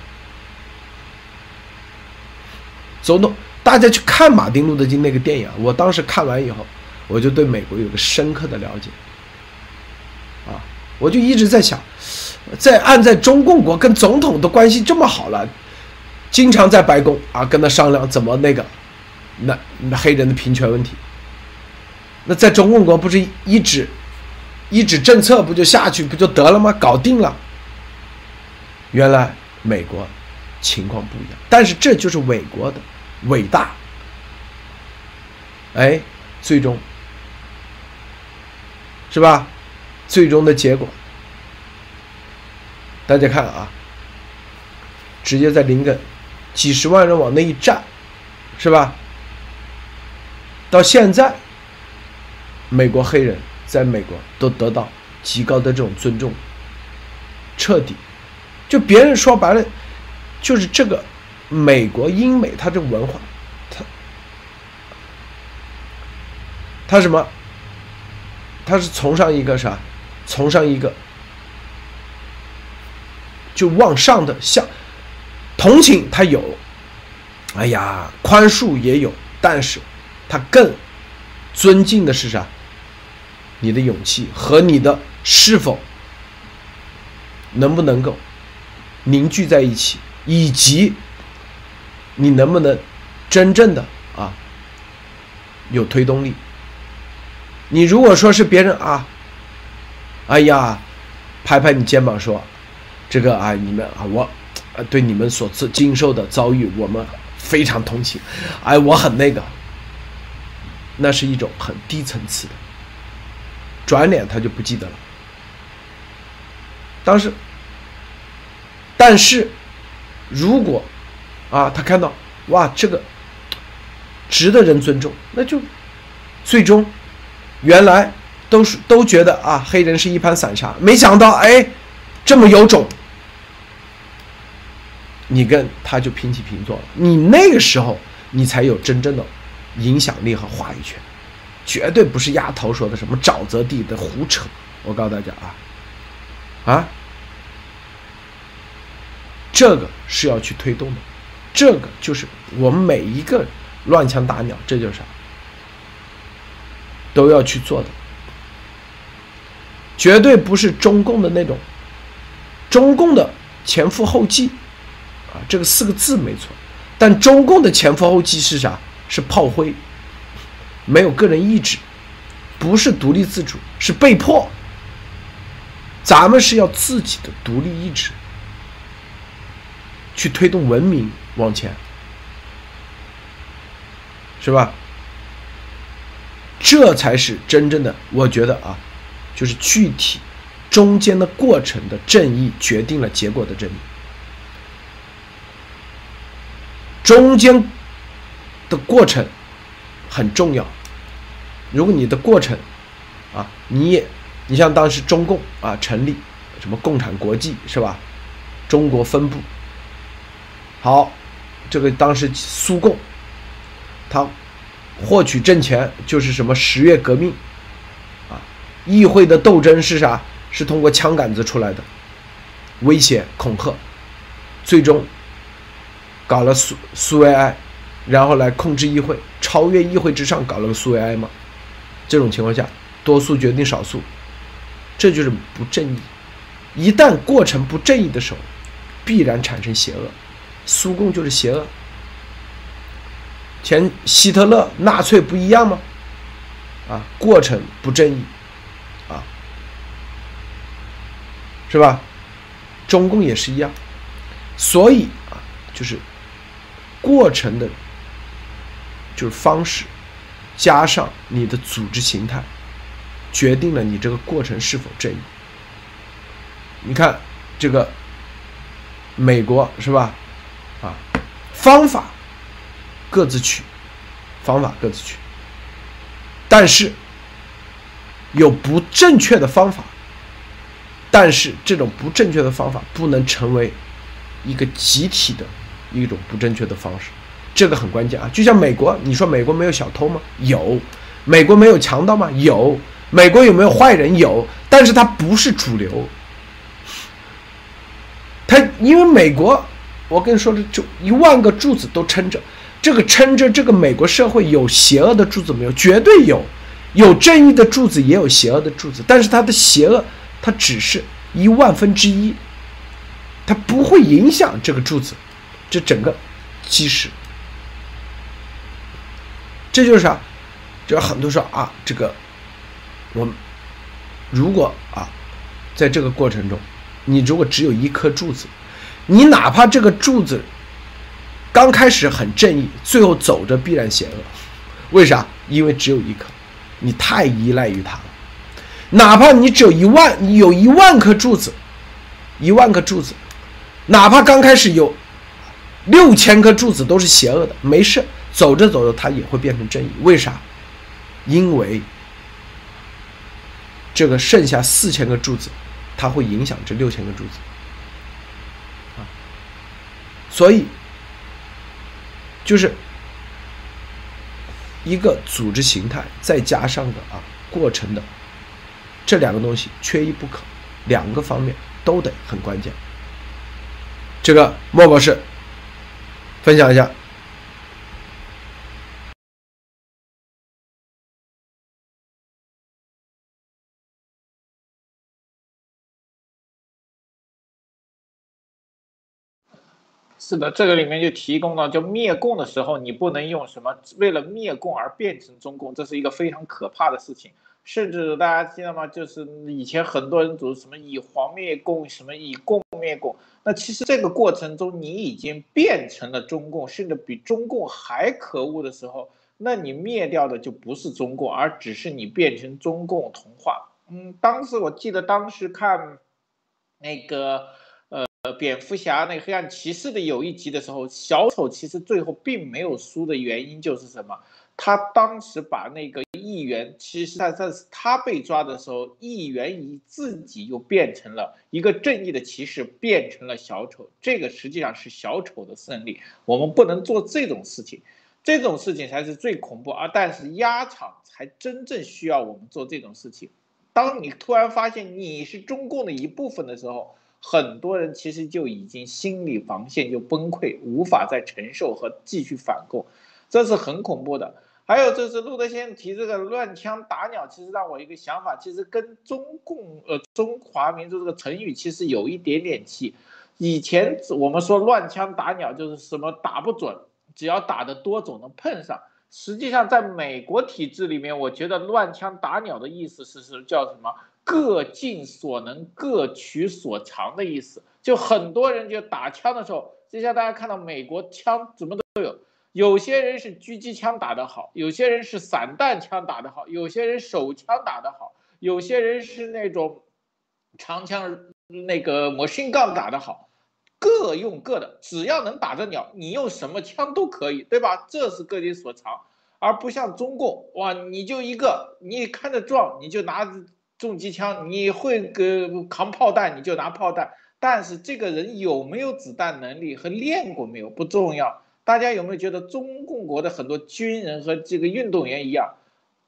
总统，大家去看马丁路德金那个电影，我当时看完以后，我就对美国有个深刻的了解。啊，我就一直在想，在按在中共国跟总统的关系这么好了，经常在白宫啊跟他商量怎么那个，那那黑人的平权问题。那在中共国不是一直一纸政策不就下去不就得了吗？搞定了。原来美国情况不一样，但是这就是美国的伟大。哎，最终是吧？最终的结果，大家看啊，直接在林肯，几十万人往那一站，是吧？到现在，美国黑人在美国都得到极高的这种尊重，彻底，就别人说白了，就是这个美国英美它这个文化，它它什么？它是崇尚一个啥？崇尚一个就往上的，向同情他有，哎呀，宽恕也有，但是他更尊敬的是啥？你的勇气和你的是否能不能够凝聚在一起，以及你能不能真正的啊有推动力？你如果说是别人啊。哎呀，拍拍你肩膀说：“这个啊，你们啊，我，呃，对你们所经经受的遭遇，我们非常同情。哎，我很那个，那是一种很低层次的。转脸他就不记得了。当时，但是，如果啊，他看到哇，这个值得人尊重，那就最终原来。”都是都觉得啊，黑人是一盘散沙，没想到哎，这么有种，你跟他就平起平坐了。你那个时候，你才有真正的影响力和话语权，绝对不是丫头说的什么沼泽地的胡扯。我告诉大家啊，啊，这个是要去推动的，这个就是我们每一个乱枪打鸟，这就是啥，都要去做的。绝对不是中共的那种，中共的前赴后继，啊，这个四个字没错，但中共的前赴后继是啥？是炮灰，没有个人意志，不是独立自主，是被迫。咱们是要自己的独立意志，去推动文明往前，是吧？这才是真正的，我觉得啊。就是具体中间的过程的正义决定了结果的正义，中间的过程很重要。如果你的过程啊，你也你像当时中共啊成立什么共产国际是吧？中国分部好，这个当时苏共他获取政权就是什么十月革命。啊议会的斗争是啥？是通过枪杆子出来的，威胁恐吓，最终搞了苏苏维埃，然后来控制议会，超越议会之上搞了个苏维埃嘛？这种情况下，多数决定少数，这就是不正义。一旦过程不正义的时候，必然产生邪恶。苏共就是邪恶，前希特勒、纳粹不一样吗？啊，过程不正义。啊是吧？中共也是一样，所以啊，就是过程的，就是方式，加上你的组织形态，决定了你这个过程是否正义。你看这个美国是吧？啊，方法各自取，方法各自取，但是有不正确的方法。但是这种不正确的方法不能成为一个集体的一种不正确的方式，这个很关键啊。就像美国，你说美国没有小偷吗？有。美国没有强盗吗？有。美国有没有坏人？有。但是它不是主流。它因为美国，我跟你说的就一万个柱子都撑着，这个撑着这个美国社会有邪恶的柱子没有？绝对有。有正义的柱子，也有邪恶的柱子，但是它的邪恶，它只是一万分之一，它不会影响这个柱子，这整个基石。这就是啥？就很多说啊，这个我们如果啊，在这个过程中，你如果只有一颗柱子，你哪怕这个柱子刚开始很正义，最后走着必然邪恶。为啥？因为只有一颗。你太依赖于它了，哪怕你只有一万，你有一万颗柱子，一万颗柱子，哪怕刚开始有六千颗柱子都是邪恶的，没事，走着走着它也会变成正义。为啥？因为这个剩下四千个柱子，它会影响这六千个柱子啊，所以就是。一个组织形态，再加上个啊过程的这两个东西缺一不可，两个方面都得很关键。这个莫博士分享一下。是的，这个里面就提供了，就灭共的时候，你不能用什么为了灭共而变成中共，这是一个非常可怕的事情。甚至大家记得吗？就是以前很多人组什么以黄灭共，什么以共灭共。那其实这个过程中，你已经变成了中共，甚至比中共还可恶的时候，那你灭掉的就不是中共，而只是你变成中共同化。嗯，当时我记得当时看那个。蝙蝠侠那个黑暗骑士的有一集的时候，小丑其实最后并没有输的原因就是什么？他当时把那个议员，其实他在他被抓的时候，议员以自己又变成了一个正义的骑士，变成了小丑。这个实际上是小丑的胜利。我们不能做这种事情，这种事情才是最恐怖。而但是压场才真正需要我们做这种事情。当你突然发现你是中共的一部分的时候。很多人其实就已经心理防线就崩溃，无法再承受和继续反攻，这是很恐怖的。还有就是路德先生提这个乱枪打鸟，其实让我一个想法，其实跟中共呃中华民族这个成语其实有一点点气。以前我们说乱枪打鸟就是什么打不准，只要打得多总能碰上。实际上在美国体制里面，我觉得乱枪打鸟的意思是是叫什么？各尽所能，各取所长的意思。就很多人就打枪的时候，就像大家看到美国枪怎么都有，有些人是狙击枪打得好，有些人是散弹枪打得好，有些人手枪打得好，有些人是那种长枪那个魔性杠打得好，各用各的，只要能打着鸟，你用什么枪都可以，对吧？这是各尽所长，而不像中共，哇，你就一个，你看着壮，你就拿着。重机枪，你会个扛炮弹，你就拿炮弹。但是这个人有没有子弹能力和练过没有不重要。大家有没有觉得中共国的很多军人和这个运动员一样，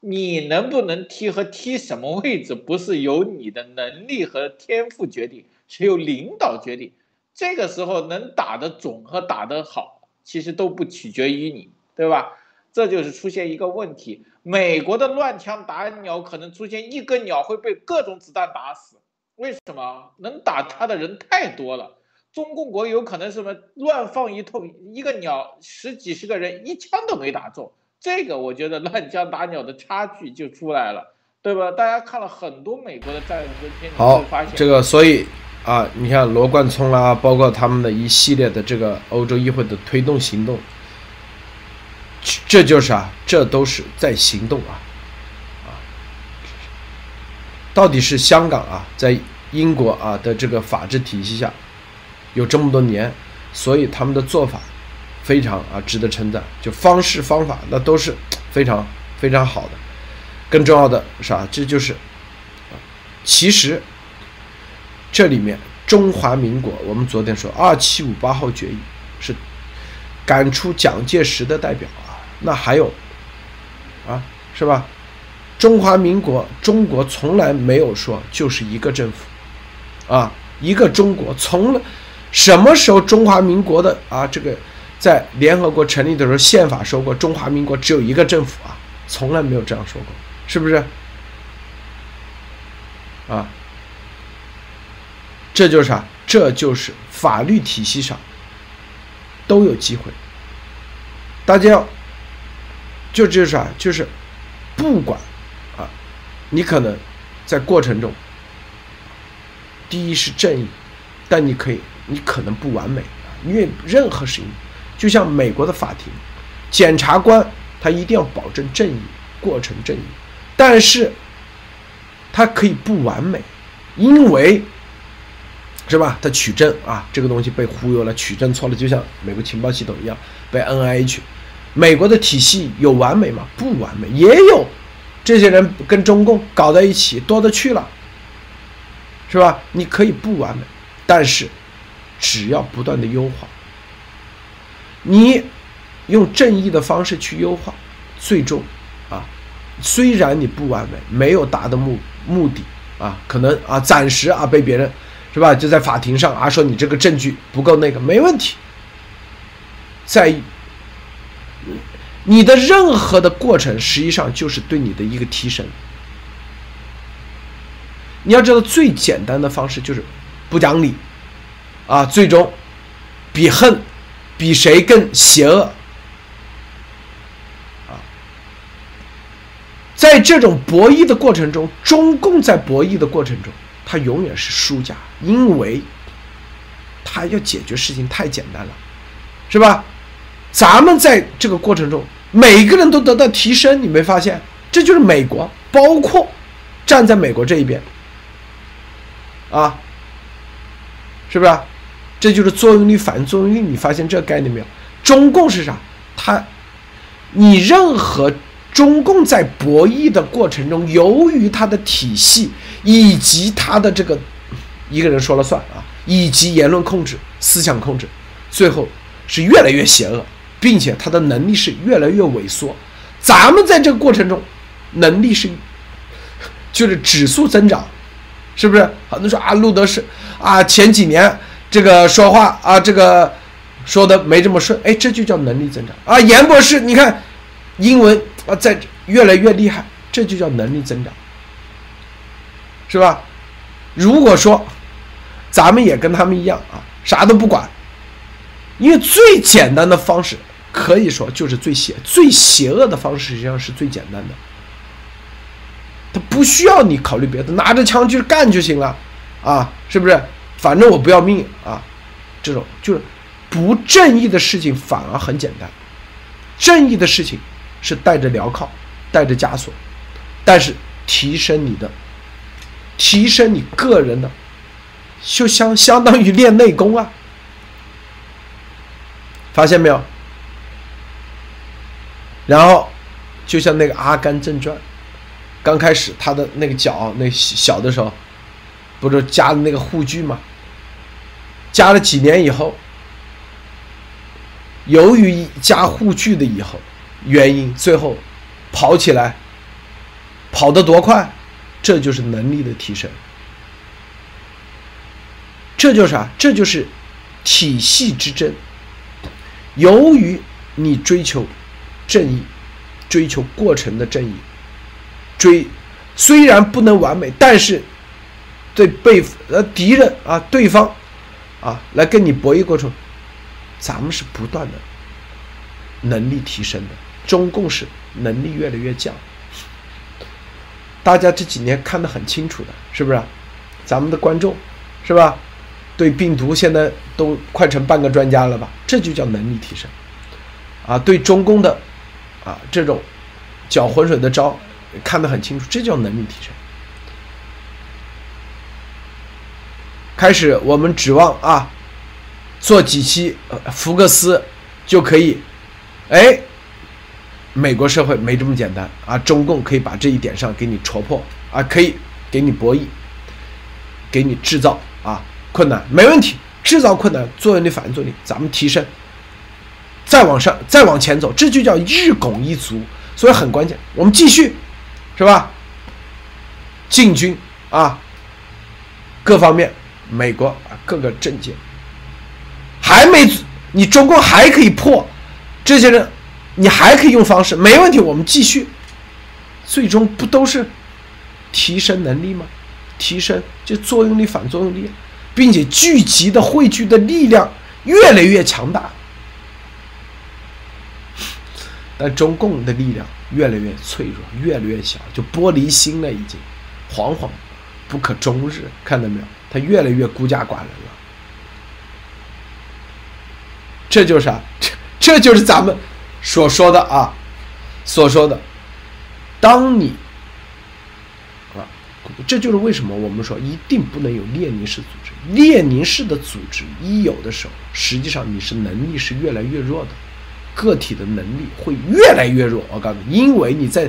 你能不能踢和踢什么位置，不是由你的能力和天赋决定，是由领导决定。这个时候能打得准和打得好，其实都不取决于你，对吧？这就是出现一个问题，美国的乱枪打鸟可能出现一个鸟会被各种子弹打死，为什么？能打他的人太多了。中共国有可能什么乱放一通，一个鸟十几十个人一枪都没打中，这个我觉得乱枪打鸟的差距就出来了，对吧？大家看了很多美国的战争片，好，发现这个，所以啊，你看罗贯聪啊，包括他们的一系列的这个欧洲议会的推动行动。这就是啊，这都是在行动啊，啊，到底是香港啊，在英国啊的这个法治体系下有这么多年，所以他们的做法非常啊值得称赞，就方式方法那都是非常非常好的。更重要的是啊，这就是啊，其实这里面中华民国，我们昨天说二七五八号决议是。赶出蒋介石的代表啊，那还有啊，是吧？中华民国，中国从来没有说就是一个政府啊，一个中国，从什么时候中华民国的啊这个在联合国成立的时候，宪法说过中华民国只有一个政府啊，从来没有这样说过，是不是？啊，这就是啥？这就是法律体系上都有机会，大家要就这是啥？就是不管啊，你可能在过程中，第一是正义，但你可以，你可能不完美啊，因为任何事情，就像美国的法庭，检察官他一定要保证正义，过程正义，但是他可以不完美，因为。是吧？他取证啊，这个东西被忽悠了，取证错了，就像美国情报系统一样被 N I H。[laughs] 美国的体系有完美吗？不完美，也有这些人跟中共搞在一起，多的去了，是吧？你可以不完美，但是只要不断的优化，你用正义的方式去优化，最终啊，虽然你不完美，没有达到目目的啊，可能啊暂时啊被别人。是吧？就在法庭上啊，说你这个证据不够那个，没问题。在你的任何的过程，实际上就是对你的一个提升。你要知道，最简单的方式就是不讲理啊，最终比恨比谁更邪恶啊。在这种博弈的过程中，中共在博弈的过程中。他永远是输家，因为他要解决事情太简单了，是吧？咱们在这个过程中，每个人都得到提升，你没发现？这就是美国，包括站在美国这一边，啊，是不是？这就是作用力反作用力，你发现这个概念没有？中共是啥？他，你任何。中共在博弈的过程中，由于它的体系以及它的这个一个人说了算啊，以及言论控制、思想控制，最后是越来越邪恶，并且他的能力是越来越萎缩。咱们在这个过程中，能力是 [laughs] 就是指数增长，是不是？很多说啊，路德是啊，前几年这个说话啊，这个说的没这么顺，哎，这就叫能力增长啊。严博士，你看英文。啊，在越来越厉害，这就叫能力增长，是吧？如果说咱们也跟他们一样啊，啥都不管，因为最简单的方式，可以说就是最邪、最邪恶的方式，实际上是最简单的。他不需要你考虑别的，拿着枪去干就行了，啊，是不是？反正我不要命啊，这种就是不正义的事情反而很简单，正义的事情。是带着镣铐，带着枷锁，但是提升你的，提升你个人的，就相相当于练内功啊！发现没有？然后就像那个《阿甘正传》，刚开始他的那个脚那小的时候，不是加的那个护具吗？加了几年以后，由于加护具的以后。原因最后跑起来跑得多快，这就是能力的提升。这就是啥？这就是体系之争。由于你追求正义，追求过程的正义，追虽然不能完美，但是对被呃敌人啊对方啊来跟你博弈过程，咱们是不断的能力提升的。中共是能力越来越强，大家这几年看得很清楚的，是不是？咱们的观众，是吧？对病毒现在都快成半个专家了吧？这就叫能力提升，啊，对中共的，啊这种搅浑水的招看得很清楚，这叫能力提升。开始我们指望啊，做几期福克斯就可以，哎。美国社会没这么简单啊！中共可以把这一点上给你戳破啊，可以给你博弈，给你制造啊困难，没问题。制造困难，作用力、反应作用力，咱们提升。再往上，再往前走，这就叫日拱一卒，所以很关键。我们继续，是吧？进军啊，各方面，美国啊，各个政界还没，你中共还可以破这些人，你还可以用方式，没问题，我们继续，最终不都是提升能力吗？提升就作用力、反作用力，并且聚集的汇聚的力量越来越强大。但中共的力量越来越脆弱，越来越小，就玻璃心了，已经惶惶不可终日。看到没有？他越来越孤家寡人了。这就是啥？这 [laughs] 这就是咱们所说的啊，所说的。当你啊，这就是为什么我们说一定不能有列宁式组织。列宁式的组织一有的时候，实际上你是能力是越来越弱的。个体的能力会越来越弱，我告诉你，因为你在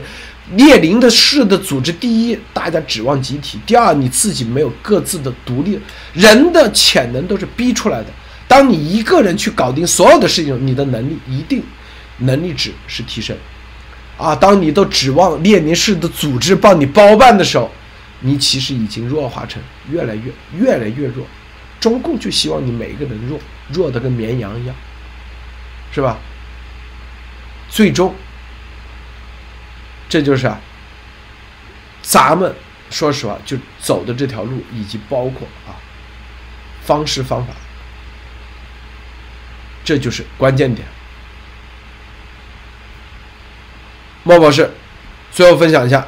列宁的式的组织，第一，大家指望集体；第二，你自己没有各自的独立，人的潜能都是逼出来的。当你一个人去搞定所有的事情，你的能力一定能力值是提升。啊，当你都指望列宁式的组织帮你包办的时候，你其实已经弱化成越来越越来越弱。中共就希望你每一个人弱，弱的跟绵羊一样，是吧？最终，这就是啊，咱们说实话就走的这条路，以及包括啊方式方法，这就是关键点。莫博士，最后分享一下。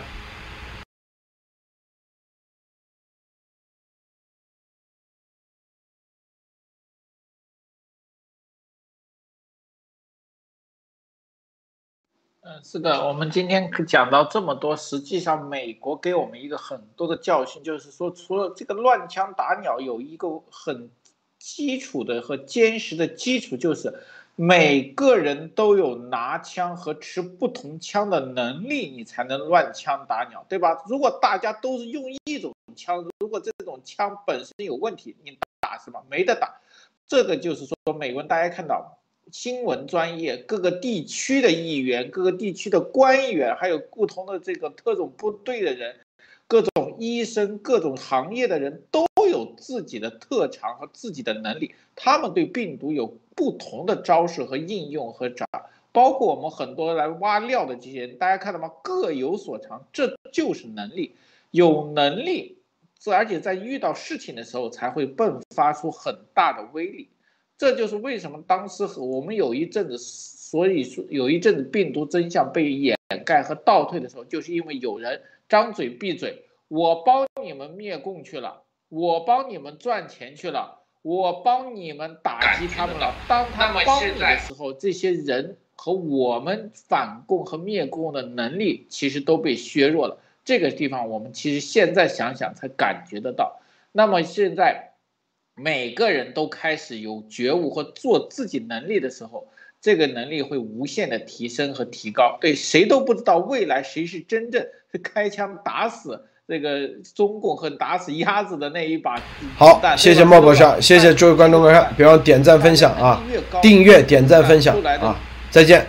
是的，我们今天讲到这么多，实际上美国给我们一个很多的教训，就是说，除了这个乱枪打鸟，有一个很基础的和坚实的基础，就是每个人都有拿枪和持不同枪的能力，你才能乱枪打鸟，对吧？如果大家都是用一种枪，如果这种枪本身有问题，你打什么？没得打。这个就是说，美国人大家看到。新闻专业，各个地区的议员，各个地区的官员，还有不同的这个特种部队的人，各种医生，各种行业的人都有自己的特长和自己的能力，他们对病毒有不同的招式和应用和掌，包括我们很多来挖料的这些人，大家看到吗？各有所长，这就是能力，有能力，而且在遇到事情的时候才会迸发出很大的威力。这就是为什么当时我们有一阵子，所以说有一阵子病毒真相被掩盖和倒退的时候，就是因为有人张嘴闭嘴，我帮你们灭共去了，我帮你们赚钱去了，我帮你们打击他们了。当他们帮你的时候，这些人和我们反共和灭共的能力其实都被削弱了。这个地方我们其实现在想想才感觉得到。那么现在。每个人都开始有觉悟和做自己能力的时候，这个能力会无限的提升和提高。对，谁都不知道未来谁是真正是开枪打死这个中共和打死鸭子的那一把。好，谢谢莫博士，谢谢诸位观众观看，别忘点赞分享啊，订阅点赞分享啊，再见。